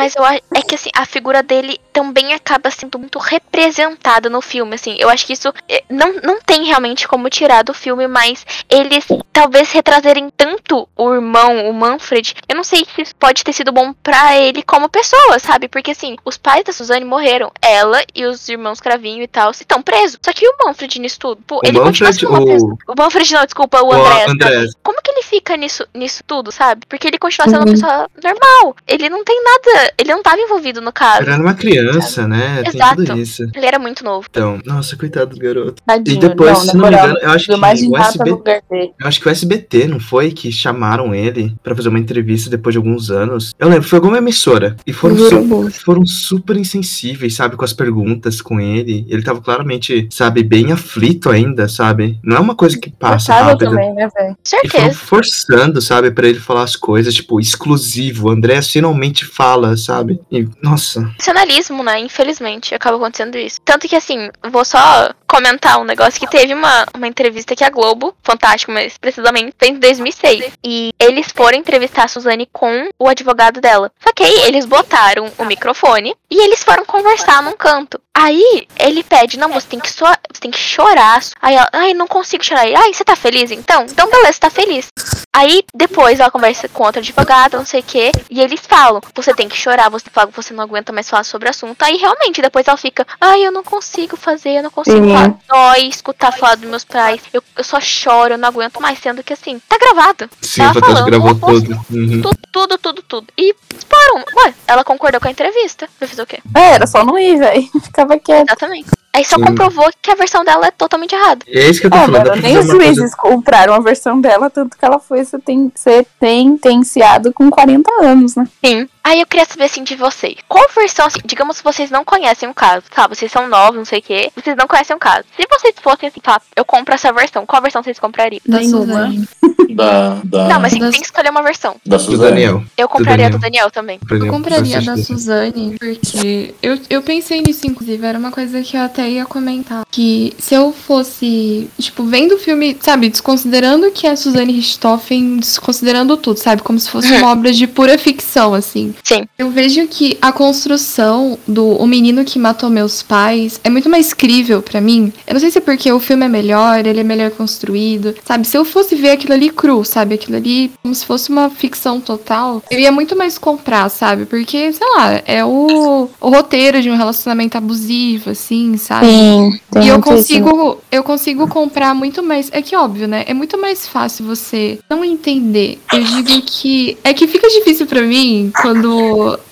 Mas eu acho é que assim, a figura dele também acaba sendo muito representada no filme, assim. Eu acho que isso eh, não, não tem realmente como tirar do filme, mas eles talvez retrazerem tanto o irmão, o Manfred. Eu não sei se isso pode ter sido bom pra ele como pessoa, sabe? Porque assim, os pais da Suzane morreram. Ela e os irmãos Cravinho e tal estão presos. Só que o Manfred nisso tudo? Pô, O ele continua Manfred, sendo uma pessoa. o. Manfred não, desculpa, o O André. André. Como que ele fica nisso, nisso tudo, sabe? Porque ele continua sendo uma Uhum. pessoa normal. Ele não tem nada. Ele não tava envolvido no caso. Ele era uma criança, né? Tem Exato. tudo isso. Ele era muito novo. Então, nossa, coitado do garoto. Tadinho. E depois, não, se não me engano, eu acho que o rata SB no lugar dele. Eu acho que o SBT, não foi? Que chamaram ele pra fazer uma entrevista depois de alguns anos. Eu lembro, foi alguma emissora. E foram, su- foram super insensíveis, sabe? Com as perguntas com ele. Ele tava claramente, sabe, bem aflito ainda, sabe? Não é uma coisa que passa rápido. também, né, velho? E foram Certeza. forçando, sabe, pra ele falar as coisas, tipo, exclusivo. O André finalmente fala, sabe? E, nossa. Nacionalismo, né? Infelizmente, acaba acontecendo isso. Tanto que, assim, vou só comentar um negócio que teve uma, uma entrevista que a Globo, fantástico, mas precisamente, fez em 2006. E eles foram entrevistar a Suzane com o advogado dela. Só que aí eles botaram o microfone e eles foram conversar num canto. Aí ele pede, não, você tem que, so você tem que chorar. Aí ela, ai, não consigo chorar. Aí, ai, você tá feliz então? Então beleza, você tá feliz. Aí depois ela conversa com outro advogado, não sei o que, e eles falam: você tem que chorar, você fala que você não aguenta mais falar sobre o assunto. Aí realmente depois ela fica: ai, eu não consigo fazer, eu não consigo Sim. Falar. Dói escutar falar dos meus pais, eu, eu só choro, eu não aguento mais. Sendo que assim, tá gravado. Sim, Ela o Fantástico falando gravou tudo. Uhum. Tudo, tudo, tudo, tudo. E disparam. Ué, ela concordou com a entrevista. Vai fazer o quê? É, era só não ir, velho. Ficava quieto. Exatamente. Aí só Sim. comprovou que a versão dela é totalmente errada. E é isso que eu tô É, falando. mano, nem os uma coisa- juízes compraram a versão dela, tanto que ela foi sentenciado com 40 anos, né? Sim. Aí eu queria saber assim de vocês. Qual versão, assim, digamos que vocês não conhecem o caso, tá? Vocês são novos, não sei o quê. Vocês não conhecem o caso. Se vocês fossem assim, tá? Eu compro essa versão. Qual versão vocês comprariam? Da. Suzane. Da, da, Não, mas assim, das- tem que escolher uma versão. da Do Suzane. Daniel. Eu compraria a do Daniel. Daniel também. Eu compraria pra da. Suzane, porque eu, eu pensei nisso, inclusive, era uma coisa que eu até ia comentar. Que se eu fosse, tipo, vendo o filme, sabe, desconsiderando que é a Suzane Richthofen, desconsiderando tudo, sabe, como se fosse uma obra de pura ficção, assim. Sim. Eu vejo que a construção do O Menino que Matou Meus Pais é muito mais crível pra mim. Eu não sei se é porque o filme é melhor, ele é melhor construído, sabe? Se eu fosse ver aquilo ali cru, sabe? Aquilo ali como se fosse uma ficção total, eu ia muito mais comprar, sabe? Porque, sei lá, é o, o roteiro de um relacionamento abusivo, assim, sabe? Sim. E eu consigo, eu consigo comprar muito mais. É que óbvio, né? É muito mais fácil você não entender. Eu digo que é que fica difícil pra mim quando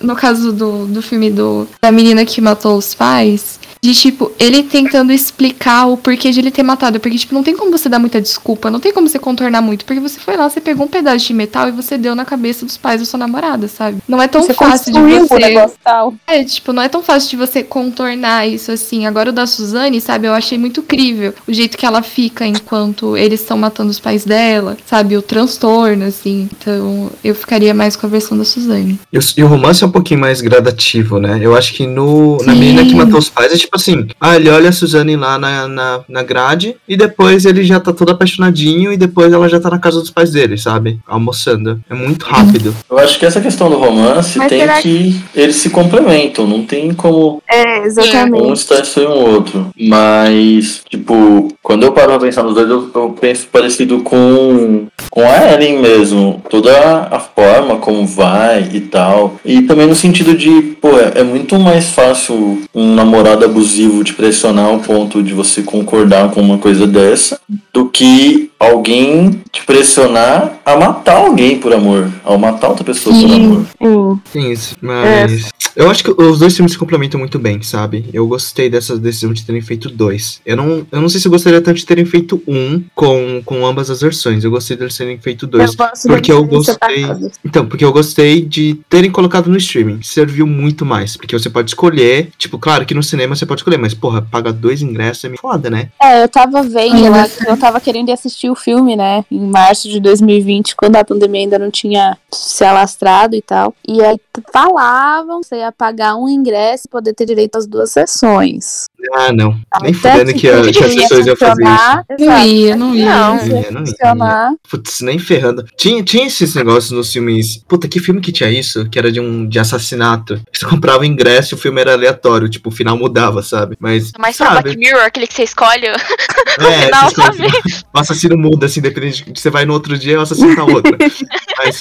no caso do, do filme do da menina que matou os pais, de tipo, ele tentando explicar o porquê de ele ter matado, porque tipo, não tem como você dar muita desculpa, não tem como você contornar muito, porque você foi lá, você pegou um pedaço de metal e você deu na cabeça dos pais da sua namorada, sabe? Não é tão Você fácil de construiu o você negócio tal. é, tipo, não é tão fácil de você contornar isso assim. Agora o da Suzane, sabe, eu achei muito crível o jeito que ela fica enquanto eles estão matando os pais dela, sabe, o transtorno, assim. Então, eu ficaria mais com a versão da Suzane. E o, romance é um pouquinho mais gradativo, né? Eu acho que no, na Sim. menina que matou os pais é tipo assim: ah, ele olha a Suzane lá na, na, na grade e depois ele já tá todo apaixonadinho e depois ela já tá na casa dos pais dele, sabe? Almoçando. É muito rápido. Eu acho que essa questão do romance Mas tem será que. Eles se complementam, não tem como É, um exatamente. estar sem o outro. Mas, tipo, quando eu paro pra pensar nos dois, eu, eu penso parecido com, com a Ellen mesmo. Toda a forma como vai e tal. E também no sentido de, pô, é, é muito mais fácil um namorado abusivo te pressionar ao ponto de você concordar com uma coisa dessa do que alguém te pressionar a matar alguém por amor. Ao matar outra pessoa por amor. Sim. Tem isso. Mas. Eu acho que os dois filmes se complementam muito bem, sabe? Eu gostei dessa decisão de terem feito dois. Eu não, eu não sei se eu gostaria tanto de terem feito um com, com ambas as versões. Eu gostei deles terem feito dois. Eu Porque eu gostei. Então, porque eu gostei de terem colocado no streaming. Serviu muito mais. Porque você pode escolher. Tipo, claro que no cinema você pode escolher, mas, porra, pagar dois ingressos é meio foda, né? É, eu tava vendo lá, mas- que eu tava querendo ir assistir o filme, né? Em março de 2020, quando a pandemia ainda não tinha se alastrado e tal. E aí falavam que você ia pagar um ingresso e poder ter direito às duas sessões. Ah, não. Nem Até fudendo que, a- que as pessoas iam fazer isso. funcionar. Não ia, não ia. Não. Não ia, não ia. funcionar. Putz, nem ferrando. Tinha, tinha esses negócios nos filmes. Puta, que filme que tinha isso? Que era de um de assassinato. Você comprava o ingresso e o filme era aleatório. Tipo, o final mudava, sabe? Mas. Mas sabe? Black Mirror, aquele que você escolhe. É, final, essas coisas. o assassino muda, assim, dependendo de você vai no outro dia, o assassino tá outro. mas,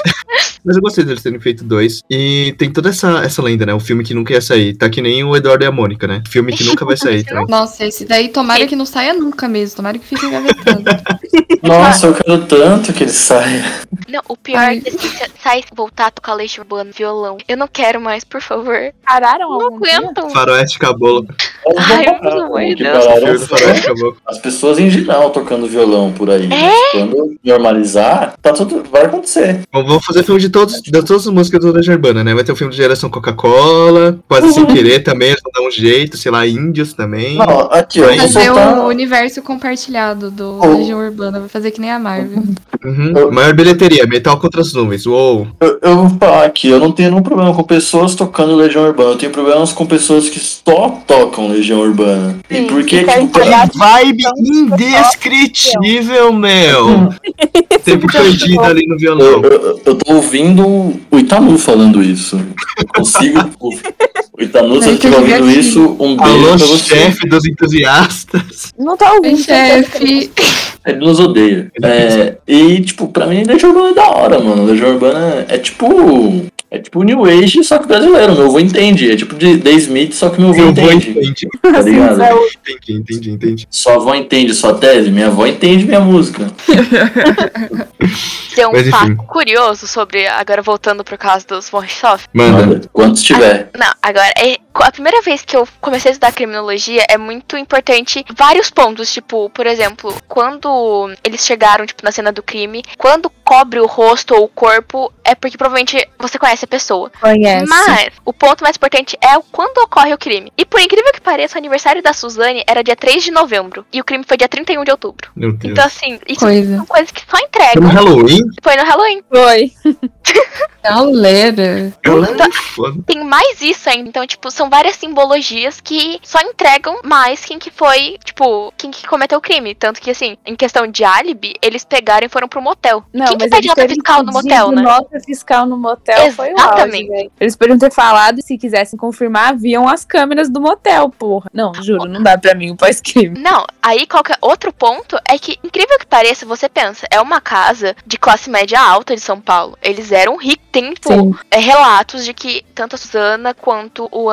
mas eu gostei deles terem feito dois. E tem toda essa, essa lenda, né? O filme que nunca ia sair. Tá que nem o Eduardo e a Mônica, né? Filme que nunca vai sair também. Nossa, esse daí tomara que não saia nunca mesmo. Tomara que fique engavetando. Nossa, eu quero tanto que ele saia. Não, o pior Ai. é que se sai voltar a tocar leite urbano, violão. Eu não quero mais, por favor. Pararam Não aguento. Faroeste Caboclo. Ai, pelo amor de Deus. as pessoas em geral tocando violão por aí. É? Quando normalizar, tá tudo, vai acontecer. Bom, vamos fazer filme de, todos, de todas as músicas do Legião Urbana, né? Vai ter o filme de Geração Coca-Cola, Quase Sem Querer também, eles vão dar um jeito, sei lá, Índios também. Não, aqui, ó, Fazer soltar. o universo compartilhado do Oh. Legião Urbana. Vai fazer que nem a Marvel. Uhum. Maior bilheteria, Metal contra as Nuvens. Uou. Eu, eu vou falar aqui, eu não tenho nenhum problema com pessoas tocando Legião Urbana. Eu tenho problemas com pessoas que só tocam Legião Urbana. e Sim, por que, que querem tipo, pagar Vibe indescritível, meu. Tempo perdido ali no violão. eu, eu, eu tô ouvindo o Itanu falando isso. Eu consigo. o, o Itanu, se estiver ouvindo entendi. isso, um beijo Alô, pra você. chefe dos entusiastas. Não tá ouvindo. Chefe. Ele nos odeia. É, e, tipo, pra mim, Legião Urbana é da hora, mano. Legião Urbana é tipo. É tipo New Age, só que brasileiro. Meu avô entende. É tipo de The Smith, só que meu avô entende. entende. Tá ligado? Entendi, entendi, entendi. Sua avó entende sua tese, minha avó entende minha música. Tem um Mas, fato curioso sobre. Agora voltando pro caso dos Richthofen. Manda. Manda, quantos tiver. Não, agora, é- a primeira vez que eu comecei a estudar criminologia é muito importante vários pontos. Tipo, por exemplo, quando eles chegaram, tipo, na cena do crime, quando cobre o rosto ou o corpo, é porque provavelmente você conhece a pessoa. Conhece. Mas o ponto mais importante é quando ocorre o crime. E por incrível que pareça, o aniversário da Suzane era dia 3 de novembro. E o crime foi dia 31 de outubro. Meu Deus. Então, assim, isso Coisa. são coisas que só Foi no entregam. Halloween? Foi no Halloween. Foi. Galera. Galera, foda. Tem mais isso ainda. Então, tipo, são várias simbologias que só entregam mais quem que foi, tipo, quem que cometeu o crime. Tanto que, assim, em questão de álibi, eles pegaram e foram pro motel. Não, quem que pede nota fiscal no motel, né? Nota fiscal no motel foi o auge, Exatamente. Eles podiam ter falado e se quisessem confirmar, viam as câmeras do motel, porra. Não, juro, não dá pra mim o pós-crime. Não, aí qualquer outro ponto é que, incrível que pareça, você pensa, é uma casa de classe média alta de São Paulo. Eles eram ricos, tem, tipo, Sim. é, relatos de que tanto a Suzana quanto o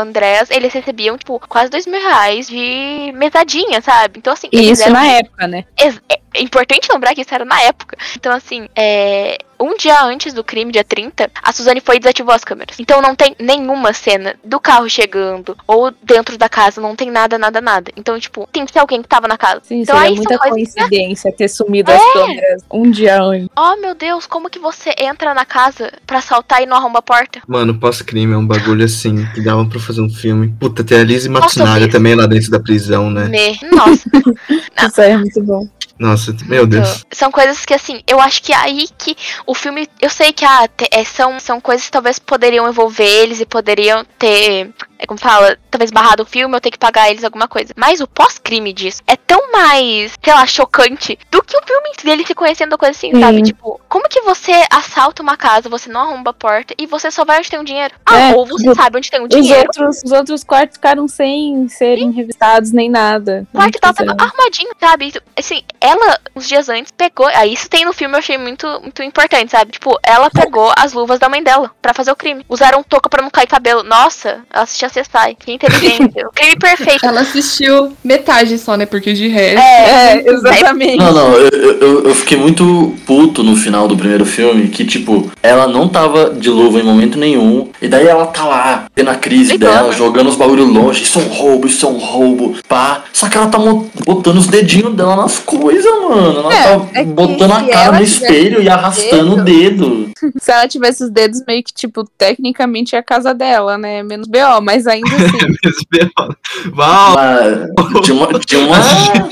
Eles recebiam, tipo, quase dois mil reais de mesadinha, sabe? Então, assim, E isso eram na época, né? Ex- É importante lembrar que isso era na época. Então, assim, é. Um dia antes do crime, dia 30, a Suzane foi e desativou as câmeras. Então não tem nenhuma cena do carro chegando ou dentro da casa, não tem nada, nada, nada. Então, tipo, tem que ter alguém que tava na casa. Sim, então seria aí muita que, coincidência ter sumido É. as câmeras um dia antes. oh meu Deus, como que você entra na casa pra assaltar e não arromba a porta? Mano, pós-crime é um bagulho assim que dava pra fazer um filme. Puta, tem a Matsunaga Nossa, também lá dentro da prisão, né? Me... Nossa. Isso aí é muito bom. Nossa, meu Deus. São coisas que, assim, eu acho que é aí que o filme. Eu sei que ah, te- é, são, são coisas que talvez poderiam envolver eles e poderiam ter. É como fala, talvez barrado o filme ou ter que pagar eles alguma coisa. Mas o pós-crime disso é tão mais, sei lá, chocante do que o filme dele se conhecendo coisa assim, Sim. sabe? Tipo, como que você assalta uma casa, você não arromba a porta e você só vai onde tem o dinheiro? Ah, É, ou você o- sabe onde tem o Os dinheiro. outros, os outros quartos ficaram sem serem revistados nem nada. O quarto tava arrumadinho, sabe? Assim, ela, uns dias antes, pegou. Aí isso tem no filme, eu achei muito, muito importante, sabe? Tipo, ela pegou as luvas da mãe dela pra fazer o crime. Usaram touca pra não cair cabelo. Nossa, ela assistia CSI. Que inteligente. o crime perfeito. Ela assistiu metade só, né? Porque de resto. É, exatamente. Não, não, eu, eu, eu fiquei muito puto no final do primeiro filme, que, tipo, ela não tava de luva em momento nenhum, e daí ela tá lá, tendo a crise dela, jogando os bagulho longe, isso é um roubo, isso é um roubo, pá. Só que ela tá botando os dedinhos dela nas coisas, mano. Ela É, tá é botando a cara no espelho e arrastando o dedo. Se ela tivesse os dedos meio que, tipo, tecnicamente é a casa dela, né? Menos BO, mas ainda assim. Val, Mas tinha uma. Tinha uma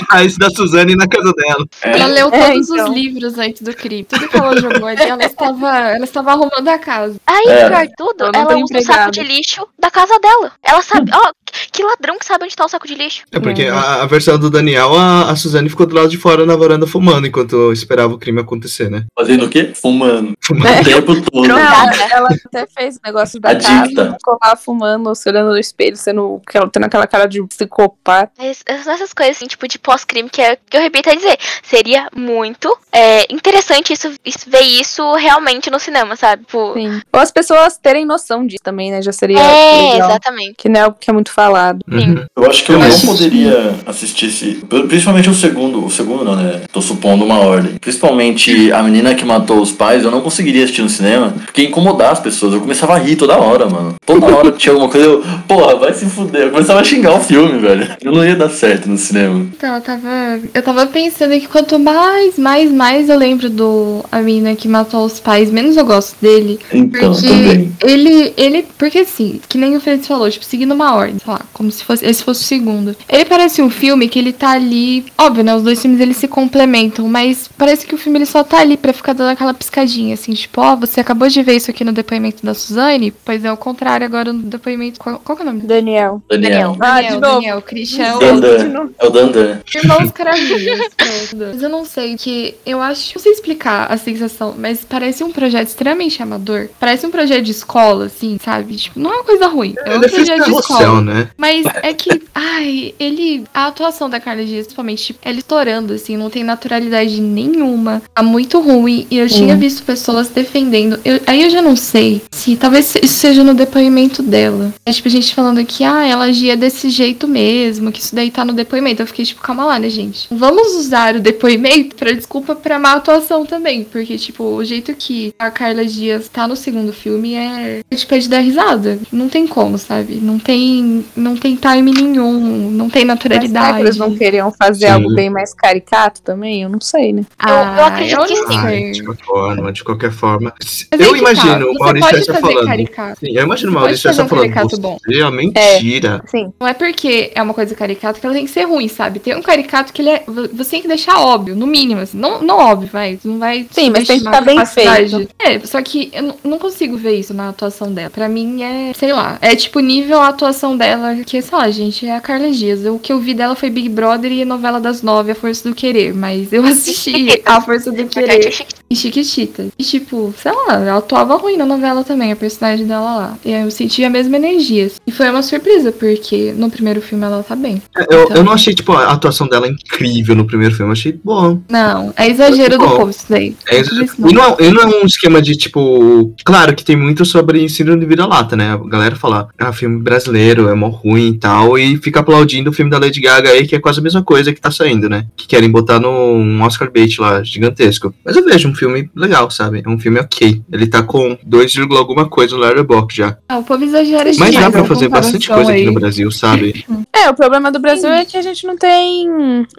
a isso da Suzane na casa dela. Ela leu É, todos então. os livros antes do crime. Tudo que ela jogou ali, ela estava, ela estava arrumando a casa. Aí, É. pior de tudo, ela usa o saco de lixo da casa dela. Ela sabe. Ó, que ladrão que sabe onde tá o saco de lixo. É porque Uhum. a, a versão do Daniel, a, a Suzane ficou do lado de fora na varanda fumando enquanto esperava o crime acontecer, né? fazendo o quê? Fumando. Fumando. O tempo todo. Não, Drogada. ela até fez o negócio da Adicta. casa, ficou lá fumando, se olhando no espelho, sendo, tendo aquela cara de psicopata. Essas coisas, assim, tipo, de pós-crime que, é, que eu repito a dizer. Seria muito é, interessante isso, isso- ver isso realmente no cinema, sabe? Tipo, Sim. Ou as pessoas terem noção disso também, né? Já seria é, legal. exatamente. Que não é, que é muito falado. Uhum. Eu acho que eu não poderia assistir esse. Principalmente o segundo. O segundo não, né? Tô supondo uma ordem. Principalmente a menina que matou os pais, eu não conseguiria assistir no cinema, porque ia incomodar as pessoas. Eu começava a rir toda hora, mano. Toda hora tinha alguma coisa, eu. Porra, vai se fuder. Eu começava a xingar o filme, velho. Eu não ia dar certo no cinema. Então, eu tava, eu tava pensando que quanto mais, mais, mais eu lembro do a menina que matou os pais, menos eu gosto dele. Então, Porque também. ele, ele, porque assim, que nem o Fred falou, tipo, seguindo uma ordem, sei lá, como se fosse, esse fosse o segundo. Ele parece um filme que ele tá ali, óbvio, né, os dois filmes eles se complementam, mas parece que o filme ele só tá ali pra ficar dando aquela piscadinha, assim, tipo, ó, você acabou de ver isso aqui no depoimento da Suzane? Pois é, o contrário agora no depoimento, qual, qual que é o nome? Daniel. Daniel. Ah, Daniel, de novo. Daniel, Christian, Dandan. É o Dandan. Irmãos pronto. Mas eu não sei, que eu acho. Não sei explicar a sensação, mas parece um projeto extremamente amador. Parece um projeto de escola, assim, sabe? Tipo, não é uma coisa ruim. É um Ele fez projeto de escola. né? Mas é que, ai, ele. A atuação da Carla Dias, principalmente, tipo, ela estourando, assim, não tem naturalidade nenhuma. Tá muito ruim. E eu tinha visto pessoas defendendo. Eu- aí eu já não sei se talvez isso seja no depoimento dela. É tipo, a gente falando que, ah, ela agia desse jeito mesmo, que isso daí tá no depoimento. Eu fiquei, tipo, calma lá, né, gente? Vamos usar o depoimento pra desculpa pra má atuação também. Porque, tipo, o jeito que a Carla Dias tá no segundo filme é, é tipo, é de dar risada. Não tem como, sabe? Não tem, não tem time nenhum, não tem Mas será que naturalidade. eles não queriam fazer Sim. algo bem mais caricato também? Eu não sei, né? Ah, eu acredito eu que sim. Ai, de qualquer forma, de qualquer forma. Mas eu tá, imagino o Maurício pode Essa fazer falando. caricato. Sim, eu imagino o Maurício Essa um falando. caricato bom. Você é mentira. Sim. Não é porque é uma coisa caricata que ela tem que ser ruim, sabe? Tem um caricato que ele é. Você tem que deixar óbvio, no mínimo, assim. Não, não óbvio, vai. Não vai. Sim, mas tem que subestimar ficar bem feito. É, só que eu não- não consigo ver isso na atuação dela. Pra mim é, sei lá, é tipo nível a atuação dela, que, sei lá, gente, é a Carla Dias. O que eu vi dela foi Big Brother e a novela das nove, A Força do Querer. Mas eu assisti A Força do Querer e Chiquitita. E tipo, sei lá, ela atuava ruim na novela também, a personagem dela lá. E eu senti a mesma energia. E foi uma surpresa, porque no primeiro filme ela tá bem. Eu, eu não achei, tipo, a atuação dela incrível no primeiro filme. Eu achei bom. Não, é exagero do povo isso daí. É, isso e não. não é, e não é um esquema de, tipo. Claro que tem muito sobre ensino de vira-lata, né? A galera fala, ah, filme brasileiro, é mó ruim e tal, e fica aplaudindo o filme da Lady Gaga aí, que é quase a mesma coisa que tá saindo, né? Que querem botar num Oscar bait lá, gigantesco. Mas eu vejo um filme legal, sabe? É um filme ok. Ele tá com 2, alguma coisa no Letterboxd já. Ah, o povo exagera Mas demais dá pra fazer bastante coisa aqui aí. no Brasil, sabe? É, o problema do Brasil é que a gente não tem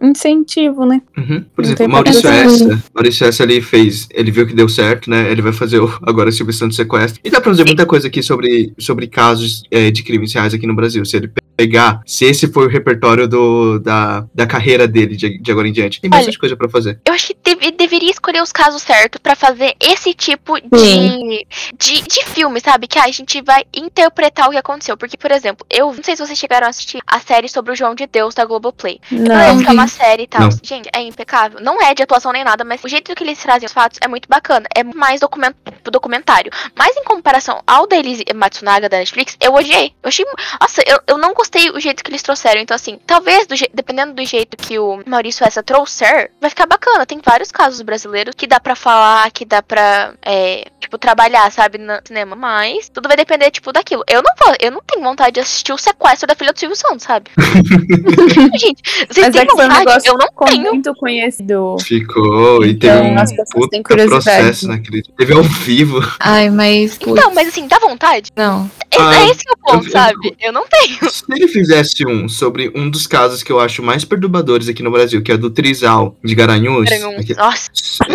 incentivo, né? Uhum. Por Não exemplo, Maurício. Essa. Maurício Essa ele fez. Ele viu que deu certo, né? Ele vai fazer o, agora a Silvio Santos sequestro. E dá pra fazer muita coisa aqui sobre, sobre casos é, de crimes reais aqui no Brasil. Se ele pegar, se esse for o repertório do, da, da carreira dele de, de agora em diante. Tem bastante coisa pra fazer. Eu acho que deve- deveria escolher os casos certos pra fazer esse tipo de, de, de filme, sabe? Que a gente vai interpretar o que aconteceu. Porque, por exemplo, eu não sei se vocês chegaram a assistir a série sobre o João de Deus da Globoplay. Não. Que é uma série e tal. Não. Gente, é impecável. Não é de atuação nem nada, mas o jeito que eles trazem os fatos é muito bacana. É mais document, documentário. Mas em comparação ao da Elise Matsunaga da Netflix, eu odiei. Eu achei. Nossa, eu, eu não gostei o jeito que eles trouxeram. Então, assim, talvez, do je- dependendo do jeito que o Maurício Essa trouxer, vai ficar bacana. Tem vários casos brasileiros que dá pra falar, que dá pra, é, tipo, trabalhar, sabe, no cinema. Mas tudo vai depender, tipo, daquilo. Eu não vou, eu não tenho vontade de assistir o sequestro da filha do Silvio Santos, sabe? Gente, vocês Mas têm é um vontade? negócio eu não ficou tenho. muito conhecido. Ficou. E teve Então, um as pessoas têm puta curiosidade. processo naquele. Teve ao vivo. Ai, mas. putz, Então, mas assim, dá vontade? Não. É, Ah, é esse que é o ponto, eu- sabe? Eu não tenho. Se ele fizesse um sobre um dos casos que eu acho mais perturbadores aqui no Brasil, que é do Trizal de Garanhuns. aqui- Nossa,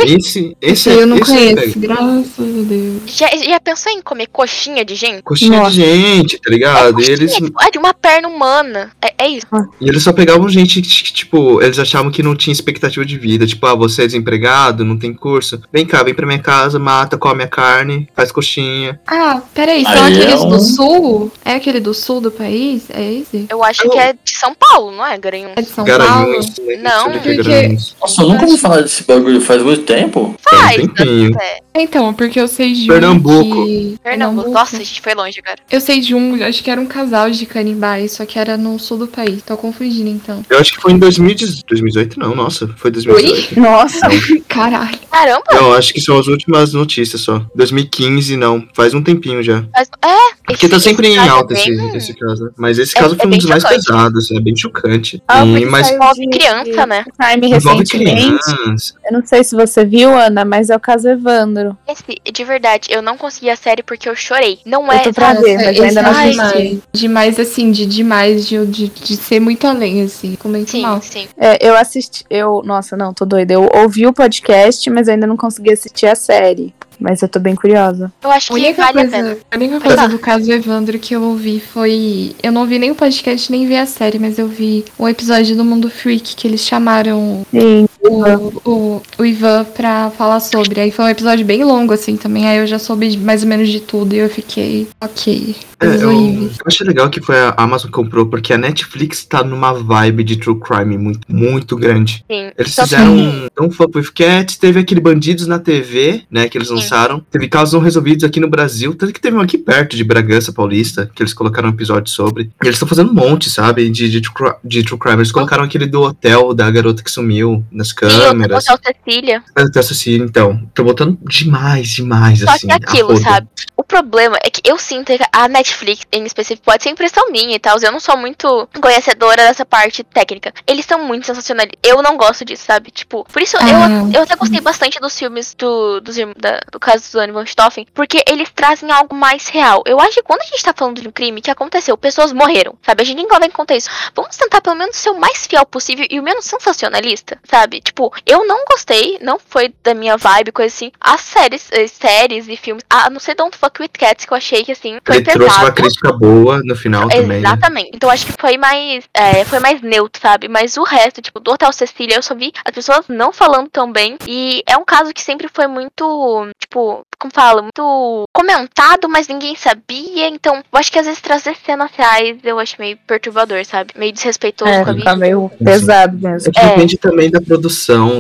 Esse, esse, eu não esse conheço, graças a Deus. já, já pensou em comer coxinha de gente? Coxinha Nossa. de gente, tá ligado? E Coxinha, eles, tipo, é de uma perna humana. É, é isso. e eles só pegavam gente que, tipo, eles achavam que não tinha expectativa de vida. Tipo, ah, você é desempregado, não tem curso. Vem cá, vem pra minha casa, mata, come a carne, faz coxinha. Ah, peraí, são Aí é aqueles um- do sul? É aquele do sul do país? É esse? Eu acho que é de São Paulo, não é, Garanhuns? É de São Paulo? Garanhuns. Não, sei o que é porque-. Nossa, eu nunca ouvi falar desse bagulho faz muito tempo. Faz Faz, um tempinho. é. Então, porque eu sei de Pernambuco. um que... Pernambuco. Nossa, a gente foi longe agora. Eu sei de um, acho que era um casal de canibais, só que era no sul do país. Tô confundindo, então. Eu acho que foi em 2018, 2018 não, nossa, foi 2018. Nossa. Caralho. Caramba. Não, acho que são as últimas notícias só. 2015 não, faz um tempinho já. Mas, é. Porque tá esse- sempre esse em é alta esse, bem- esse caso. né? Mas esse É- caso é foi um dos mais chocante. pesados, é bem chocante. Ah, E- porque mas Envolve criança, né? Time recentemente. criança. Eu não sei se você viu, Ana, mas é o caso Evandro. Esse, de verdade, eu não consegui a série porque eu chorei. Não Eu é. tô pra ver, mas eu ainda não assisti. demais. Demais, assim, de demais, de, de, de ser muito além, assim. Ficou muito Sim, mal. sim. É, eu assisti. Eu, nossa, não, tô doida. Eu ouvi o podcast, mas ainda não consegui assistir a série. Mas eu tô bem curiosa. Eu acho A que única, vale a pena. coisa, a única coisa do caso Evandro que eu ouvi foi. Eu não vi nem o podcast, nem vi a série, mas eu vi um episódio do Mundo Freak que eles chamaram Sim. O, o, o Ivan pra falar sobre. Aí foi um episódio bem longo, assim, também. Aí eu já soube mais ou menos de tudo e eu fiquei, ok. É, eu, eu achei legal que foi a Amazon que comprou, porque a Netflix tá numa vibe de true crime muito, muito grande. Sim. Eles Só que- fizeram um, um Fuck With Cats, teve aquele Bandidos na TV, né, que eles Sim. lançaram. Teve casos não resolvidos aqui no Brasil, tanto que teve um aqui perto de Bragança Paulista, que eles colocaram um episódio sobre. E eles estão fazendo um monte, sabe, de, de, de true crime. Eles colocaram aquele do hotel da garota que sumiu nas Sim, eu câmeras. Hotel Cecília. Até Cecília, então. Tô botando demais, demais, Só assim. que a aquilo, sabe? O problema é que eu sinto que a Netflix, em específico, pode ser impressão minha e tal. Eu não sou muito conhecedora dessa parte técnica. Eles são muito sensacionais. Eu não gosto disso, sabe? Tipo, por isso Ah. eu, eu até gostei bastante dos filmes do, dos, da- do caso do Anne Van Stoffen, porque eles trazem algo mais real. Eu acho que quando a gente tá falando de um crime que aconteceu, pessoas morreram, sabe? A gente nem vai contar isso. Vamos tentar pelo menos ser o mais fiel possível e o menos sensacionalista, sabe? Tipo, eu não gostei, não foi da minha vibe, coisa assim. As séries, eh, séries e filmes, a não ser Don't Fuck With Cats, que eu achei que assim, foi Ele trouxe uma pesado. crítica boa no final também. né? Exatamente. Então acho que foi mais. é, foi mais neutro, sabe? Mas o resto, tipo, do Hotel Cecília, eu só vi as pessoas não falando tão bem. E é um caso que sempre foi muito, tipo, como fala, muito comentado, mas ninguém sabia. Então, eu acho que às vezes trazer cenas reais eu acho meio perturbador, sabe? Meio desrespeitoso É, com a vida. tá meio pesado mesmo. É que depende também da produção,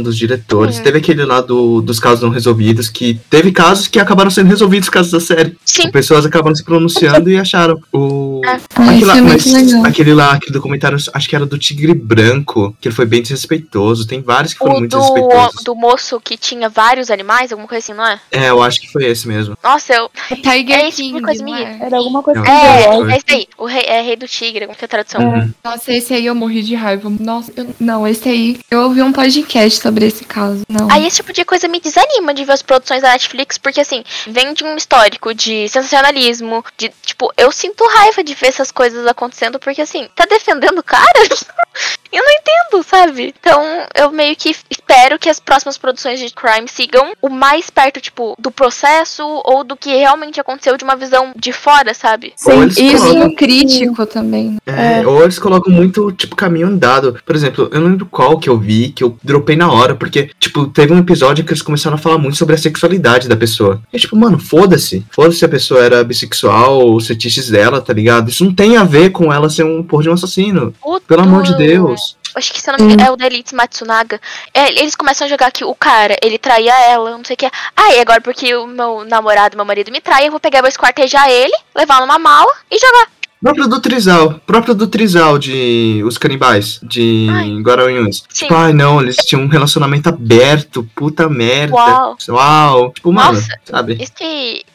dos diretores. Sim. Teve aquele lá do, dos casos não resolvidos, que teve casos que acabaram sendo resolvidos casos da série. Sim. Pessoas acabaram se pronunciando e acharam. O... Ah, aquele, lá, é mas aquele lá, aquele documentário, acho que era do Tigre Branco, que ele foi bem desrespeitoso. Tem vários que foram O muito do, desrespeitosos. do moço que tinha vários animais, alguma coisa assim, não é? É, eu acho que foi esse mesmo. Nossa, eu. Tiger É esse tipo King, de coisa me é? Era alguma coisa Não. que É, eu- é esse aí. O rei, é rei do tigre, como que é a tradução? Uhum. Nossa, esse aí eu morri de raiva. Nossa, eu- não, esse aí. Eu ouvi um podcast sobre esse caso. Não. Aí esse tipo de coisa me desanima de ver as produções da Netflix, porque assim, vem de um histórico de sensacionalismo, de, tipo, eu sinto raiva de ver essas coisas acontecendo, porque assim, tá defendendo o cara? eu não entendo, sabe? Então, eu meio que espero que as próximas produções de crime sigam o mais perto, tipo, do processo ou do que realmente aconteceu de uma visão de fora, sabe? Sim, Isso colocam- crítico também. né? É, Ou eles colocam muito, tipo, caminho andado. Por exemplo, eu não lembro qual que eu vi, que eu dropei na hora, porque, tipo, teve um episódio que eles começaram a falar muito sobre a sexualidade da pessoa. E, tipo, mano, foda-se. Foda-se se a pessoa era bissexual ou os fetiches dela, tá ligado? Isso não tem a ver com ela ser um porra de um assassino. Pelo amor de Deus. Acho que se eu não me engano, é o da Elite Matsunaga. É, eles começam a jogar que o cara, ele traía ela, não sei o que. Ah, e agora porque o meu namorado, meu marido me trai, eu vou pegar, vou esquartejar ele, levar numa mala e jogar. Próprio do Trizal, próprio do Trizal de Os Canibais, de Ai. Sim. Tipo, ai não, eles tinham um relacionamento aberto, puta merda. Uau. Uau. Tipo, mano, Nossa. sabe?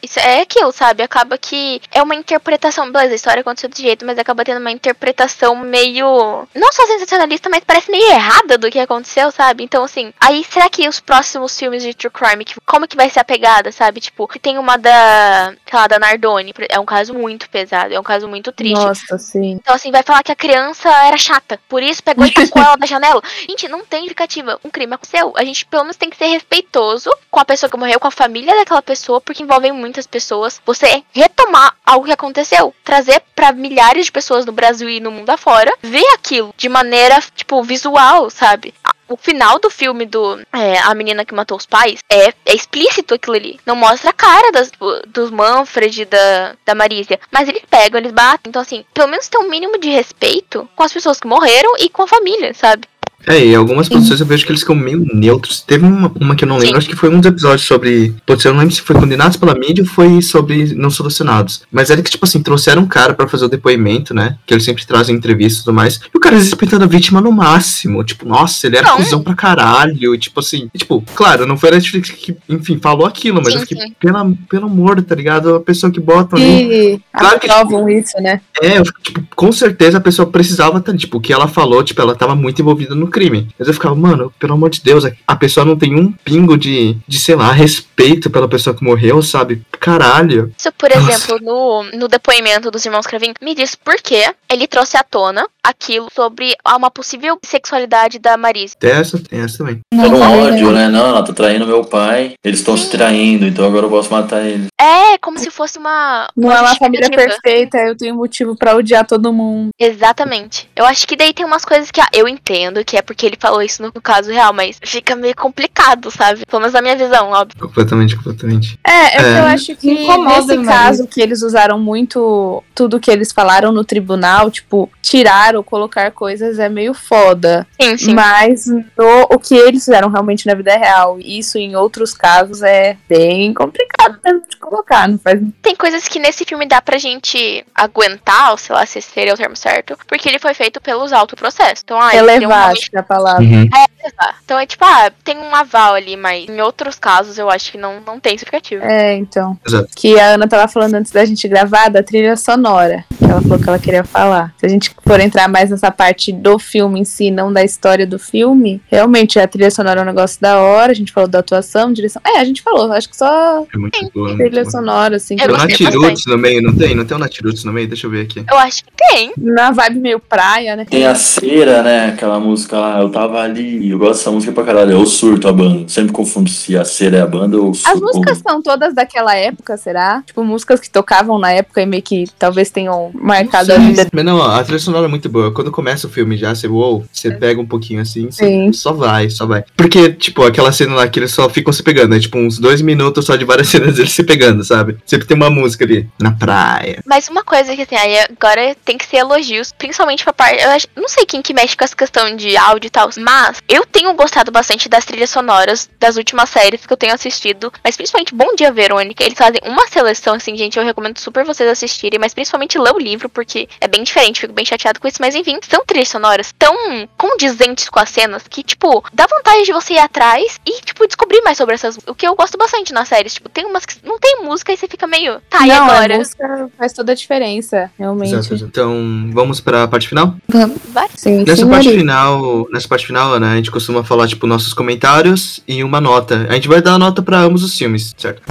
Isso, é aquilo, sabe? Acaba que é uma interpretação. Beleza, a história aconteceu desse jeito, mas acaba tendo uma interpretação meio. Não só sensacionalista, mas parece meio errada do que aconteceu, sabe? Então, assim, aí será que os próximos filmes de True Crime, como que vai ser a pegada, sabe? Tipo, tem uma da. sei lá, da Nardone. É um caso muito pesado, é um caso muito triste. Nossa, sim. Então, assim, vai falar que a criança era chata. Por isso pegou e tacou ela da janela. Gente, não tem justificativa. Um crime aconteceu. A gente, pelo menos, tem que ser respeitoso com a pessoa que morreu, com a família daquela pessoa, porque envolvem muitas pessoas. Você retomar algo que aconteceu. Trazer pra milhares de pessoas no Brasil e no mundo afora. Ver aquilo de maneira, tipo, visual, sabe? O final do filme do é, A Menina que Matou os Pais é, é explícito aquilo ali. Não mostra a cara das, dos Manfred da, da Marísia. Mas eles pegam, eles batem. Então, assim, pelo menos ter um mínimo de respeito com as pessoas que morreram e com a família, sabe? É, e algumas produções eu vejo que eles ficam meio neutros. Teve uma, uma que eu não lembro, Sim. acho que foi um dos episódios sobre. Pode ser, eu não lembro se foi Condenados pela Mídia ou foi sobre Não Solucionados. Mas era que, tipo assim, trouxeram um cara pra fazer o depoimento, né? Que eles sempre trazem entrevistas e tudo mais. E o cara respeitando a vítima no máximo. Tipo, nossa, ele era Não. cuzão pra caralho. E, tipo assim, e, tipo, claro, não foi a Netflix que, enfim, falou aquilo, mas Sim, eu fiquei, pela, pelo amor, tá ligado? A pessoa que bota ali. Claro que, aprovam isso, né? É, eu tipo, com certeza a pessoa precisava tanto, tipo, o que ela falou, tipo, ela tava muito envolvida no crime. Mas eu ficava, mano, pelo amor de Deus, a pessoa não tem um pingo de, de sei lá, respeito pela pessoa que morreu, sabe? Caralho. Isso, por Nossa. exemplo, no, no depoimento dos irmãos Cravin, me diz por que ele trouxe à tona aquilo sobre uma possível sexualidade da Marise. Tem essa, tem essa também. Um Não, ódio, né? Não, ela tá traindo meu pai, eles estão se traindo, então agora eu posso matar eles. É, como se fosse uma. Não é uma família perfeita, eu tenho motivo pra odiar todo mundo. Exatamente. Eu acho que daí tem umas coisas que ah, eu entendo, que é porque ele falou isso no, caso real, mas fica meio complicado, sabe? Pelo menos na minha visão, óbvio. Completamente, completamente. É, é, É. eu acho que Incomoda, nesse caso que eles usaram muito tudo que eles falaram no tribunal, tipo, tirar ou colocar coisas é meio foda. Sim, sim. Mas no, o que eles fizeram realmente na vida real, isso em outros casos é bem complicado mesmo de colocar, não faz Tem coisas que nesse filme dá pra gente aguentar, ou sei lá se esse seria o termo certo, porque ele foi feito pelos autoprocessos. Então, ah, ele tem um relevar, momento acho que é a palavra. Uhum. Exato. Então é tipo, ah, tem um aval ali, mas em outros casos eu acho que não, não tem justificativo. É, então. Exato. Que a Ana tava falando antes da gente gravar da trilha sonora. Que ela falou que ela queria falar. Se a gente for entrar mais nessa parte do filme em si, não da história do filme, realmente a trilha sonora é um negócio da hora. A gente falou da atuação, direção. É, a gente falou. Acho que só É muito boa. muito trilha boa. sonora, assim. Tem o gostei Natiruts no meio, não tem? Não tem o Natiruts no meio? Deixa eu ver aqui. Eu acho que tem. Na vibe meio praia, né? Tem a cera, né? Aquela música lá, eu tava ali, eu gosto dessa música pra caralho. Eu surto a banda. Sempre confundo se a cera é a banda ou o As surto. músicas são todas daquela época, será? Tipo, músicas que tocavam na época e meio que talvez tenham marcado a vida. Mas não, a trilha sonora é muito boa. Quando começa o filme já, você, uou, você pega um pouquinho assim, você Sim. só vai, só vai. Porque, tipo, aquela cena lá que eles só ficam se pegando, é tipo uns dois minutos só de várias cenas deles se pegando, sabe? Sempre tem uma música ali, na praia. Mas uma coisa que assim, aí agora tem que ser elogios, principalmente pra parte. Eu acho, não sei quem que mexe com essa questão de áudio e tal, mas eu tenho gostado bastante das trilhas sonoras das últimas séries que eu tenho assistido. Mas principalmente Bom Dia Verônica, eles fazem uma seleção, assim, gente, eu recomendo super vocês assistirem, mas principalmente ler o livro, porque é bem diferente, fico bem chateado com isso. Mas enfim, são trilhas sonoras tão condizentes com as cenas que, tipo, dá vontade de você ir atrás e, tipo, descobrir mais sobre essas. O que eu gosto bastante nas séries. Tipo, tem umas que não tem música e você fica meio. Tá, e não, agora? a música faz toda a diferença, realmente. Exato, exato. Então, vamos pra parte final? Vai. Sim, Nessa sim, parte Maria. final, nessa parte final, né, a gente costuma falar, tipo, nossos comentários e uma nota. A gente vai dar a nota pra ambos os filmes, certo?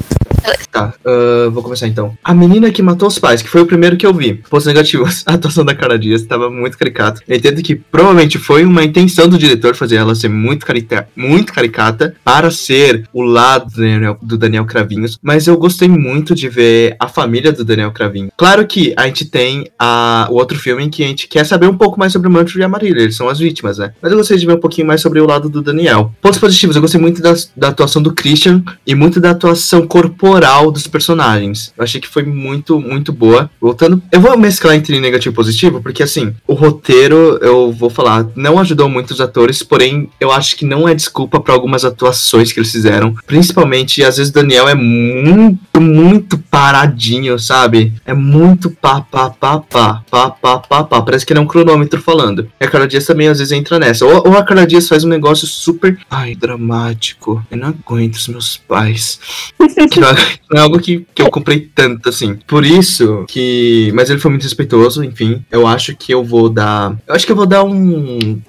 Tá, ah, vou começar então. A menina que matou os pais, que foi o primeiro que eu vi. Pontos negativos. A atuação da Cara Dias muito caricata. Eu entendo que provavelmente foi uma intenção do diretor fazer ela ser muito, muito caricata para ser o lado do Daniel, do Daniel Cravinhos. Mas eu gostei muito de ver a família do Daniel Cravinho. Claro que a gente tem a, o outro filme em que a gente quer saber um pouco mais sobre o Manfred e a Marília. Eles são as vítimas, né? Mas eu gostei de ver um pouquinho mais sobre o lado do Daniel. Pontos positivos, eu gostei muito da, da atuação do Christian e muito da atuação corporal dos personagens. Eu achei que foi muito, muito boa. Voltando, eu vou mesclar entre negativo e positivo, porque assim, o roteiro, eu vou falar, não ajudou muito os atores, porém, eu acho que não é desculpa para algumas atuações que eles fizeram. Principalmente, às vezes, o Daniel é muito, muito paradinho, sabe? É muito pá, pá, pá, pá, pá, pá, pá, pá. Parece que ele é um cronômetro falando. E a Carla Dias também, às vezes, entra nessa. Ou, ou a Carla Dias faz um negócio super, ai, dramático. Eu não aguento os meus pais. É- não é algo que, que eu comprei tanto, assim. Por isso que. Mas ele foi muito respeitoso, enfim. Eu acho que eu vou dar. Eu acho que eu vou dar um.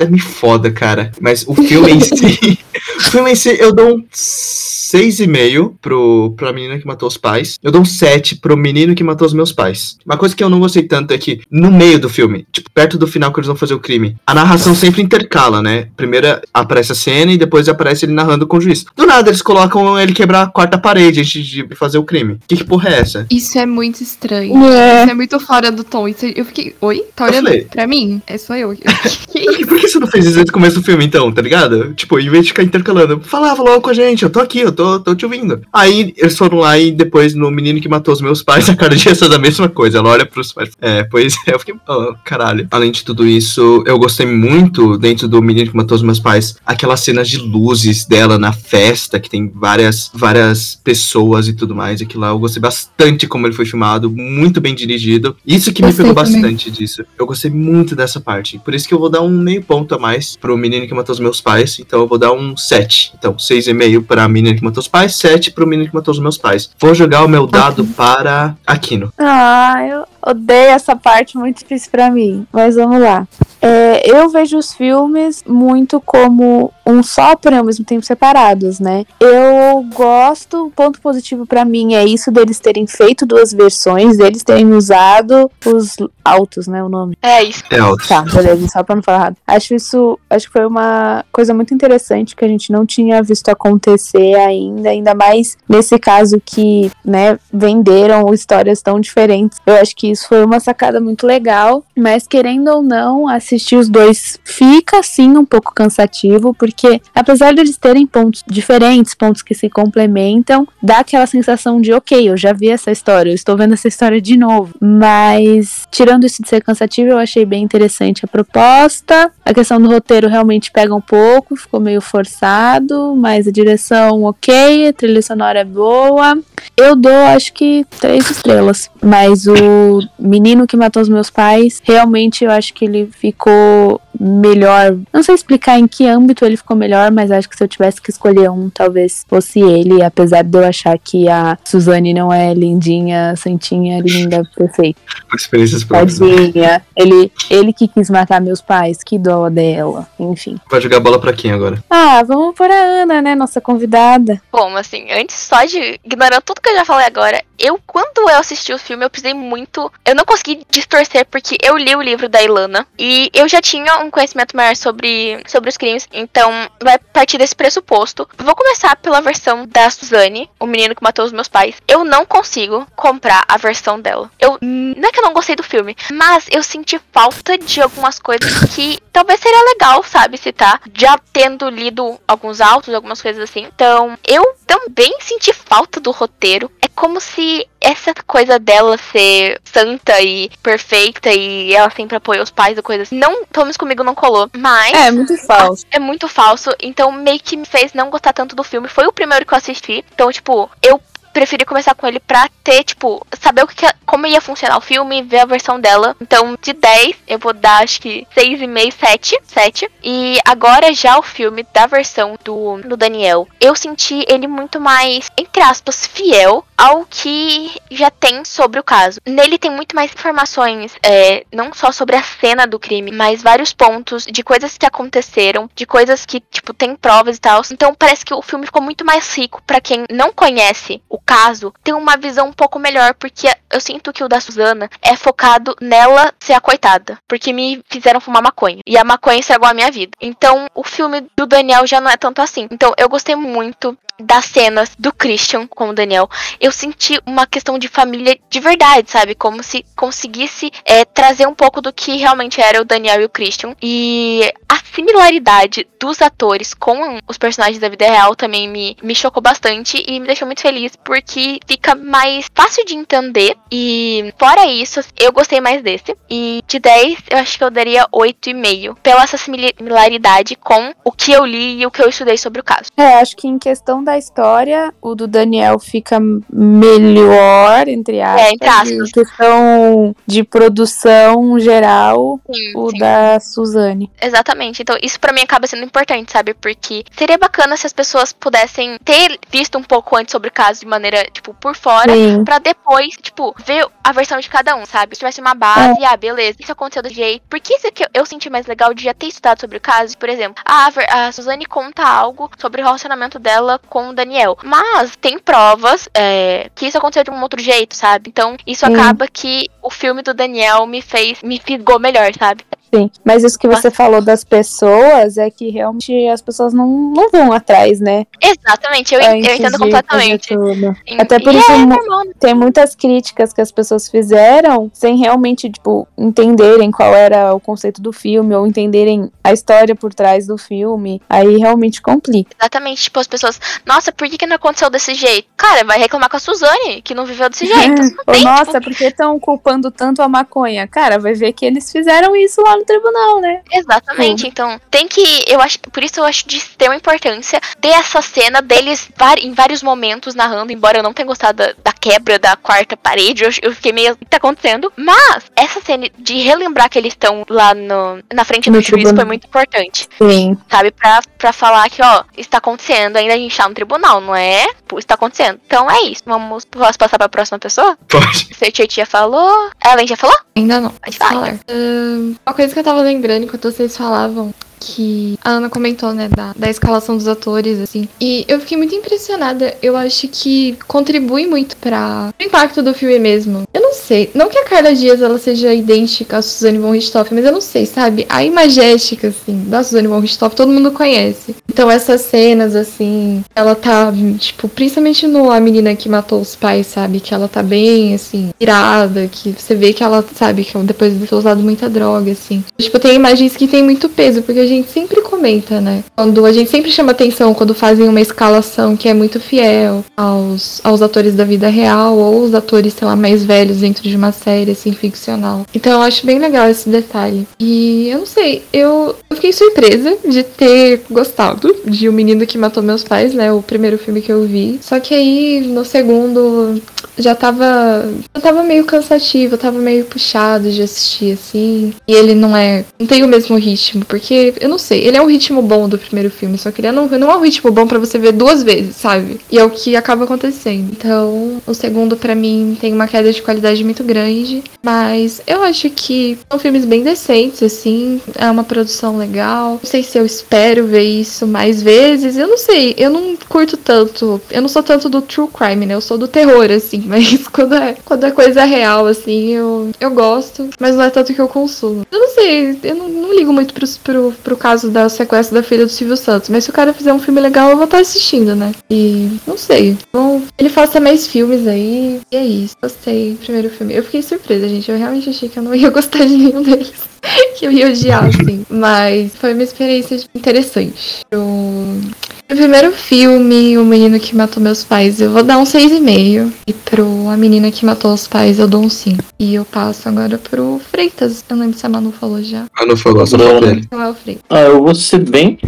É me foda, cara. Mas o filme em si. o filme em si, eu dou um 6,5 pro, pra menina que matou os pais. Eu dou um 7 pro menino que matou os meus pais. Uma coisa que eu não gostei tanto é que, no meio do filme, tipo, perto do final que eles vão fazer o crime, a narração sempre intercala, né? Primeiro aparece a cena e depois aparece ele narrando com o juiz. Do nada, eles colocam ele quebrar a quarta parede antes de fazer o crime. Que, que porra é essa? Isso é muito estranho. É. Isso é muito fora do tom. Isso- eu fiquei. Oi? Tá olhando pra mim? É só eu. que, isso? por que você não fez isso desde o começo do filme, então, tá ligado? Tipo, em vez de ficar intercalando, falava logo com a gente, eu tô aqui, eu tô tô, te ouvindo. Aí eles foram lá e depois no Menino que Matou os Meus Pais, a cara de essa da mesma coisa. Ela olha pros pais. É, pois é, eu fiquei, oh, caralho. Além de tudo isso, eu gostei muito dentro do Menino que Matou os Meus Pais, aquelas cenas de luzes dela na festa, que tem várias, várias pessoas e tudo mais. Aquilo lá, eu gostei bastante como ele foi filmado, muito bem dirigido. Isso que me Gostei pegou também. bastante disso. Eu gostei muito dessa parte. Por isso que eu vou dar um meio ponto a mais pro Menino que Matou os Meus Pais. Então eu vou dar um 7. Então, 6,5 para Menino que Matou os Pais, 7 pro Menino que Matou os Meus Pais. Vou jogar o meu dado para Aquino. Ah, eu odeio essa parte muito difícil pra mim. Mas vamos lá. É, eu vejo os filmes muito como um só, porém ao mesmo tempo separados, né? Eu gosto, o ponto positivo pra mim é isso deles terem feito duas versões, deles terem usado os altos, né? O nome. É isso. É alto. Tá, beleza, só pra não falar errado. Acho isso, acho que foi uma coisa muito interessante que a gente não tinha visto acontecer ainda, ainda mais nesse caso que, né, venderam histórias tão diferentes. Eu acho que isso foi uma sacada muito legal, mas querendo ou não, assistir os dois fica sim um pouco cansativo, porque apesar de eles terem pontos diferentes, pontos que se complementam, dá aquela sensação de, ok, eu já vi essa história, eu estou vendo essa história de novo. Mas, tirando isso de ser cansativo, eu achei bem interessante a proposta. A questão do roteiro realmente pega um pouco, ficou meio forçado, mas a direção ok, a trilha sonora é boa. Eu dou, acho que, três estrelas. Mas o menino que matou os meus pais, realmente eu acho que ele ficou melhor. Não sei explicar em que âmbito ele ficou melhor, mas acho que se eu tivesse que escolher um, talvez fosse ele. Apesar de eu achar que a Suzane não é lindinha, santinha, linda, perfeita. Experiências próprias. Tadinha. Ele, ele que quis matar meus pais, que dó dela. Enfim. Vai jogar bola pra quem agora? Ah, vamos por a Ana, né? Nossa convidada. Bom, assim, antes só de. Ignorando tudo que eu já falei agora, eu, quando eu assisti o filme, eu precisei muito. Eu não consegui distorcer, porque eu li o livro da Ilana. E eu já tinha um conhecimento maior sobre, sobre os crimes. Então, vai partir desse pressuposto. Vou começar pela versão da Suzane, o menino que matou os meus pais. Eu não consigo comprar a versão dela. Eu. Não é que eu não gostei do filme, mas eu senti falta de algumas coisas que talvez seria legal, sabe, citar. Já tendo lido alguns autos, algumas coisas assim. Então, eu também senti falta do roteiro. Como se essa coisa dela ser santa e perfeita e ela sempre apoia os pais ou coisas assim. Não, pelo menos comigo não colou. Mas. É, muito falso. É muito falso. Então, meio que me fez não gostar tanto do filme. Foi o primeiro que eu assisti. Então, tipo, eu preferi começar com ele pra ter, tipo, saber o que, que- como ia funcionar o filme, ver a versão dela. Então, de 10, eu vou dar acho que 6,5, 7, 7. E agora já o filme da versão do, do Daniel, eu senti ele muito mais, entre aspas, fiel ao que já tem sobre o caso. Nele tem muito mais informações, é, não só sobre a cena do crime, mas vários pontos de coisas que aconteceram, de coisas que, tipo, tem provas e tal. Então parece que o filme ficou muito mais rico pra quem não conhece o caso, ter uma visão um pouco melhor, porque eu sinto que o da Suzana é focado nela ser a coitada, porque me fizeram fumar maconha, e a maconha estragou a minha vida. Então, o filme do Daniel já não é tanto assim. Então, eu gostei muito das cenas do Christian com o Daniel. Eu senti uma questão de família de verdade, sabe? Como se conseguisse é, trazer um pouco do que realmente era o Daniel e o Christian. E similaridade dos atores com os personagens da vida real também me, me chocou bastante e me deixou muito feliz porque fica mais fácil de entender. E fora isso, eu gostei mais desse. E de 10, eu acho que eu daria 8,5 pela essa similaridade com o que eu li e o que eu estudei sobre o caso. É, acho que em questão da história, o do Daniel fica melhor, entre aspas. É, entre aspas. Em questão de produção geral, Sim, o sim. da Suzane. Exatamente. Então, isso pra mim acaba sendo importante, sabe? Porque seria bacana se as pessoas pudessem ter visto um pouco antes sobre o caso de maneira, tipo, por fora, pra depois, tipo, ver a versão de cada um, sabe? Se tivesse uma base, ah, beleza, isso aconteceu do jeito. Porque isso que eu- senti mais legal de já ter estudado sobre o caso, por exemplo, a, a Suzane conta algo sobre o relacionamento dela com o Daniel. Mas tem provas é, que isso aconteceu de um outro jeito, sabe? Então, isso Sim. acaba que o filme do Daniel me fez, me fisgou melhor, sabe? Sim, mas isso que você falou das pessoas é que realmente as pessoas não, não vão atrás, né? Exatamente, eu, eu entendo completamente. Até por isso é né? tem muitas críticas que as pessoas fizeram sem realmente, tipo, entenderem qual era o conceito do filme ou entenderem a história por trás do filme. Aí realmente complica. Exatamente, tipo, as pessoas, nossa, por que, que não aconteceu desse jeito? Cara, vai reclamar com a Suzane, que não viveu desse jeito. Não Ou, tem, nossa, tipo, por que estão culpando tanto a maconha? Cara, vai ver que eles fizeram isso lá no tribunal, né? Exatamente, então tem que, eu acho, por isso eu acho de extrema importância ter essa cena deles em vários momentos narrando, embora eu não tenha gostado da, da quebra da quarta parede, eu, eu fiquei meio, o que tá acontecendo? Mas, essa cena de relembrar que eles estão lá no, na frente No do juiz tribunal. foi muito importante, Sim. sabe? Pra, pra falar que, ó, está acontecendo, ainda a gente tá no tribunal, não é? Pô, Está acontecendo. Então é isso, vamos, posso passar pra próxima pessoa? Pode. Seu tia tia falou, ela já falou? Ainda não. Pode falar. Ahn, uma coisa que eu tava lembrando enquanto vocês falavam. Que a Ana comentou, né, da, da escalação dos atores, assim. E eu fiquei muito impressionada. Eu acho que contribui muito para o impacto do filme mesmo. Eu não sei. Não que a Carla Dias ela seja idêntica à Suzane von Richthofen, mas eu não sei, sabe? A imagética, assim, da Suzane von Richthofen, todo mundo conhece. Então essas cenas, assim, ela tá, tipo, principalmente no A Menina que Matou os Pais, sabe? Que ela tá bem, assim, irada, que você vê que ela, sabe, que depois de ter usado muita droga, assim. Tipo, tem imagens que tem muito peso, porque gente sempre comenta, né? Quando a gente sempre chama atenção quando fazem uma escalação que é muito fiel aos, aos atores da vida real, ou os atores, sei lá, mais velhos dentro de uma série, assim, ficcional. Então eu acho bem legal esse detalhe. E eu não sei, eu, eu fiquei surpresa de ter gostado de O Menino que Matou Meus Pais, né? O primeiro filme que eu vi. Só que aí, no segundo, já tava. Já tava meio cansativo, tava meio puxado de assistir, assim. E ele não é. Não tem o mesmo ritmo, porque, eu não sei, ele é um ritmo bom do primeiro filme, só que ele não, não é um ritmo bom pra você ver duas vezes, sabe? E é o que acaba acontecendo. Então, o segundo, pra mim, tem uma queda de qualidade muito grande. Mas eu acho que são filmes bem decentes, assim. É uma produção legal. Não sei se eu espero ver isso mais vezes. Eu não sei. Eu não curto tanto. Eu não sou tanto do true crime, né? Eu sou do terror, assim. Mas quando é, quando é coisa real, assim, eu, eu gosto. Mas não é tanto que eu consumo. Eu não sei. Eu não, não ligo muito pro, pro, pro caso da sequência da filha do Silvio Santos. Mas se o cara fizer um filme legal, eu vou estar assistindo, né? E não sei. Bom, ele faça mais filmes aí. E é isso. Gostei do primeiro filme. Eu fiquei surpresa, gente. Eu realmente achei que eu não ia gostar de nenhum deles. que eu ia odiar, assim. Mas foi uma experiência interessante. Pro... O primeiro filme, O Menino que Matou Meus Pais, eu vou dar um 6,5. E pro A Menina que Matou os Pais, eu dou um 5. E eu passo agora pro Freitas. Eu não lembro se a Manu falou já. Ah, não falou, só Bruno. falou dele. Não é o Freitas. Ah, eu vou ser bem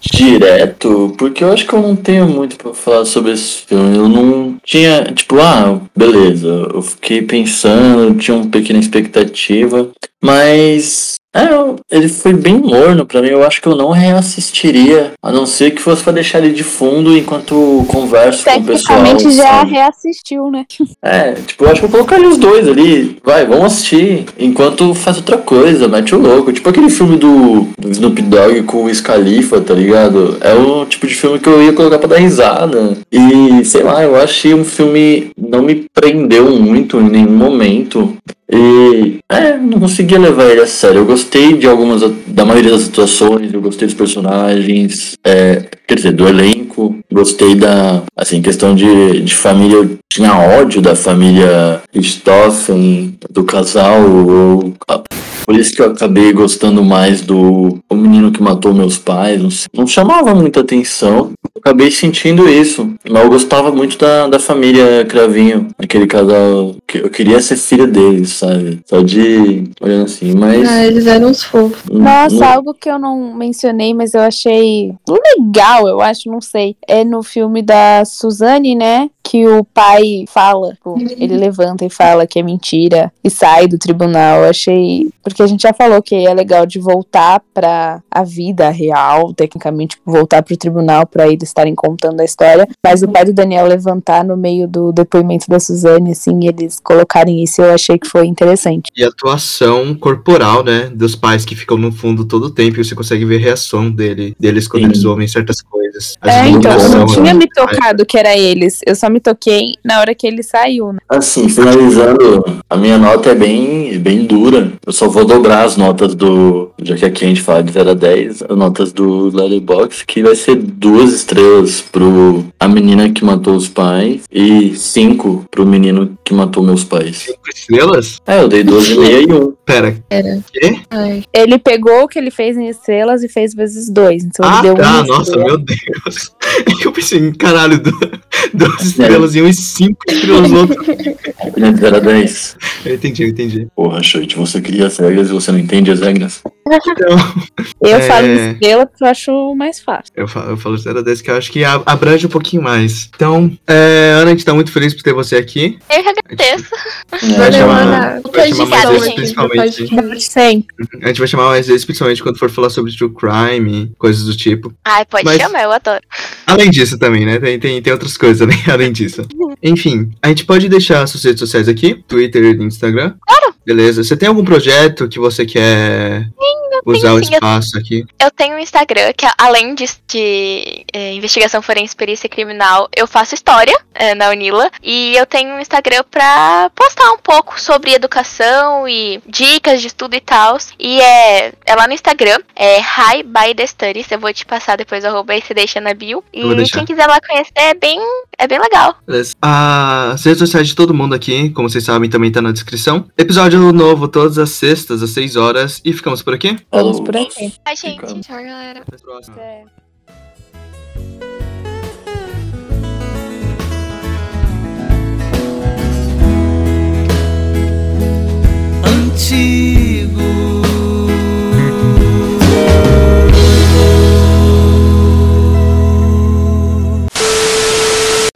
direto, porque eu acho que eu não tenho muito pra falar sobre esse filme. Eu não tinha, tipo, ah, beleza. Eu fiquei pensando, tinha uma pequena expectativa, mas é, eu- ele foi bem morno pra mim. Eu acho que eu não reassistiria, a não ser que fosse pra deixar ele de fundo enquanto converso com o pessoal. Tecnicamente já sabe? reassistiu, né? É, tipo, eu acho que eu colocaria os dois ali. Vai, vamos assistir. Enquanto faz outra coisa, mete o louco. Tipo aquele filme do, do Snoop Dogg com o Scalifa, tá ligado? É o tipo de filme que eu ia colocar pra dar risada. E, sei lá, eu achei um filme. Não me prendeu muito em nenhum momento. E, é, não conseguia levar ele a sério. Eu gostei de algumas, da maioria das atuações, eu gostei dos personagens, é, quer dizer, do elenco. Gostei da, assim, questão de, de família. Eu tinha ódio da família Stoffen, do casal. A- por isso que eu acabei gostando mais do O Menino que Matou Meus Pais. Não, sei, não chamava muita atenção. Eu acabei sentindo isso. Mas eu gostava muito da, da família Cravinho. Aquele casal. que Eu queria ser filha deles, sabe? Só de. Olhando assim. Mas. Ah, eles eram uns fofos. Nossa, não- algo que eu não mencionei, mas eu achei legal, eu acho, não sei. É no filme da Suzane, né? Que o pai fala, tipo, ele levanta e fala que é mentira e sai do tribunal. Eu achei. Porque a gente já falou que é legal de voltar pra a vida real, tecnicamente, tipo, voltar pro tribunal pra eles estarem contando a história. Mas o pai do Daniel levantar no meio do depoimento da Suzane, assim, e eles colocarem isso, eu achei que foi interessante. E a atuação corporal, né? Dos pais que ficam no fundo todo o tempo e você consegue ver a reação dele, deles quando Sim. eles ouvem certas coisas. As É, então, eu não tinha né? me tocado que era eles. Eu só me toquei na hora que ele saiu, né? Assim, finalizando, a minha nota é bem, bem dura. Eu só vou dobrar as notas do. Já que aqui a gente fala de 0 a 10, as notas do Letterboxd, que vai ser duas estrelas pro A Menina que Matou os Pais e cinco pro Menino que Matou Meus Pais. Cinco estrelas? É, eu dei 12,5 e 1. Pera, Era. quê? Ai. Ele pegou o que ele fez em estrelas e fez vezes dois. Então Ah, ele deu tá, uma nossa, estrela. meu Deus. É que eu pensei, caralho, du- duas estrelas e um e cinco estrelas no outro. Opinião de 0 a 10. Eu entendi, eu entendi. Porra, Shoit, você cria as regras e você não entende as regras. Eu É. falo em estrela porque eu acho mais fácil. Eu falo, eu falo 0 a 10 que eu acho que abrange um pouquinho mais. Então, é, Ana, a gente tá muito feliz por ter você aqui. Eu que agradeço. Valeu, Ana. vai chamar mais vezes, gente, Sempre. A gente vai chamar mais vezes, principalmente quando for falar sobre true crime, coisas do tipo. Ai, pode Mas- chamar, eu adoro. Além disso também, né? Tem, tem, tem outras coisas, né? Além disso. Enfim, a gente pode deixar suas redes sociais aqui, Twitter e Instagram. Claro. Beleza. Você tem algum projeto que você quer usar o sim, eu- espaço aqui? Eu tenho um Instagram que, além de, de, eh, investigação forense e perícia criminal, eu faço história eh, na Unila. E eu tenho um Instagram pra postar um pouco sobre educação e dicas de estudo e tal. E é, é lá no Instagram, é Hi by the Studies. Eu vou te passar depois o arroba aí, você deixa na bio. E quem quiser lá conhecer é bem, é bem legal. Beleza. As redes sociais de todo mundo aqui, como vocês sabem, também tá na descrição. Episódio novo todas as sextas, às 6 horas. E ficamos por aqui? Vamos Falou. por aqui. Ai, gente. Ficamos. Tchau, galera. Até a próxima. É.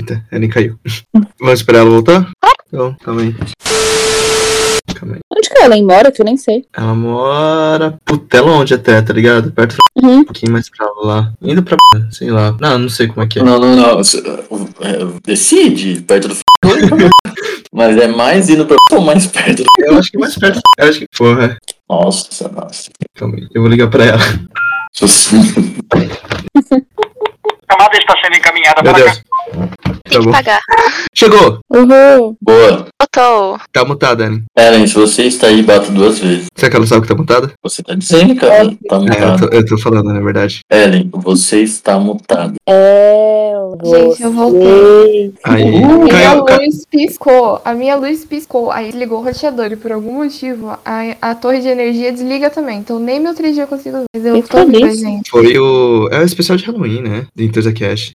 Eita, ela nem caiu. Vamos esperar ela voltar? Então, calma aí. Calma aí. Onde que ela mora? Que eu nem sei. Ela mora. Puta, é longe até, tá ligado? Perto Uhum. um pouquinho mais pra lá. Indo pra. Sei lá. Não, não sei como é que é. Não, não, não. É, Decide, perto do. Mas é mais indo pra ou mais perto do. Eu acho que mais perto. Eu acho que. Porra. Nossa, nossa. Calma aí. Eu vou ligar pra ela. chamada está sendo encaminhada Meu para Deus. Tem Tá que bom. pagar. Chegou! Uhul. Boa. Botou. Tá mutada, Ellen. Ellen, se você está aí, bata duas vezes. Será que ela sabe que tá mutada? Você tá dizendo, cara. Tá É, eu mutado. tô, eu tô falando, na verdade. Ellen, você está mutado. É. Gente, eu voltei. Aí. A minha Caiu, ca- luz piscou. A minha luz piscou. Aí desligou o roteador e por algum motivo a, a torre de energia desliga também. Então nem meu 3G eu consigo ver. Mas eu tô gente. Foi o. É o especial de Halloween, né? Do Inter Cash.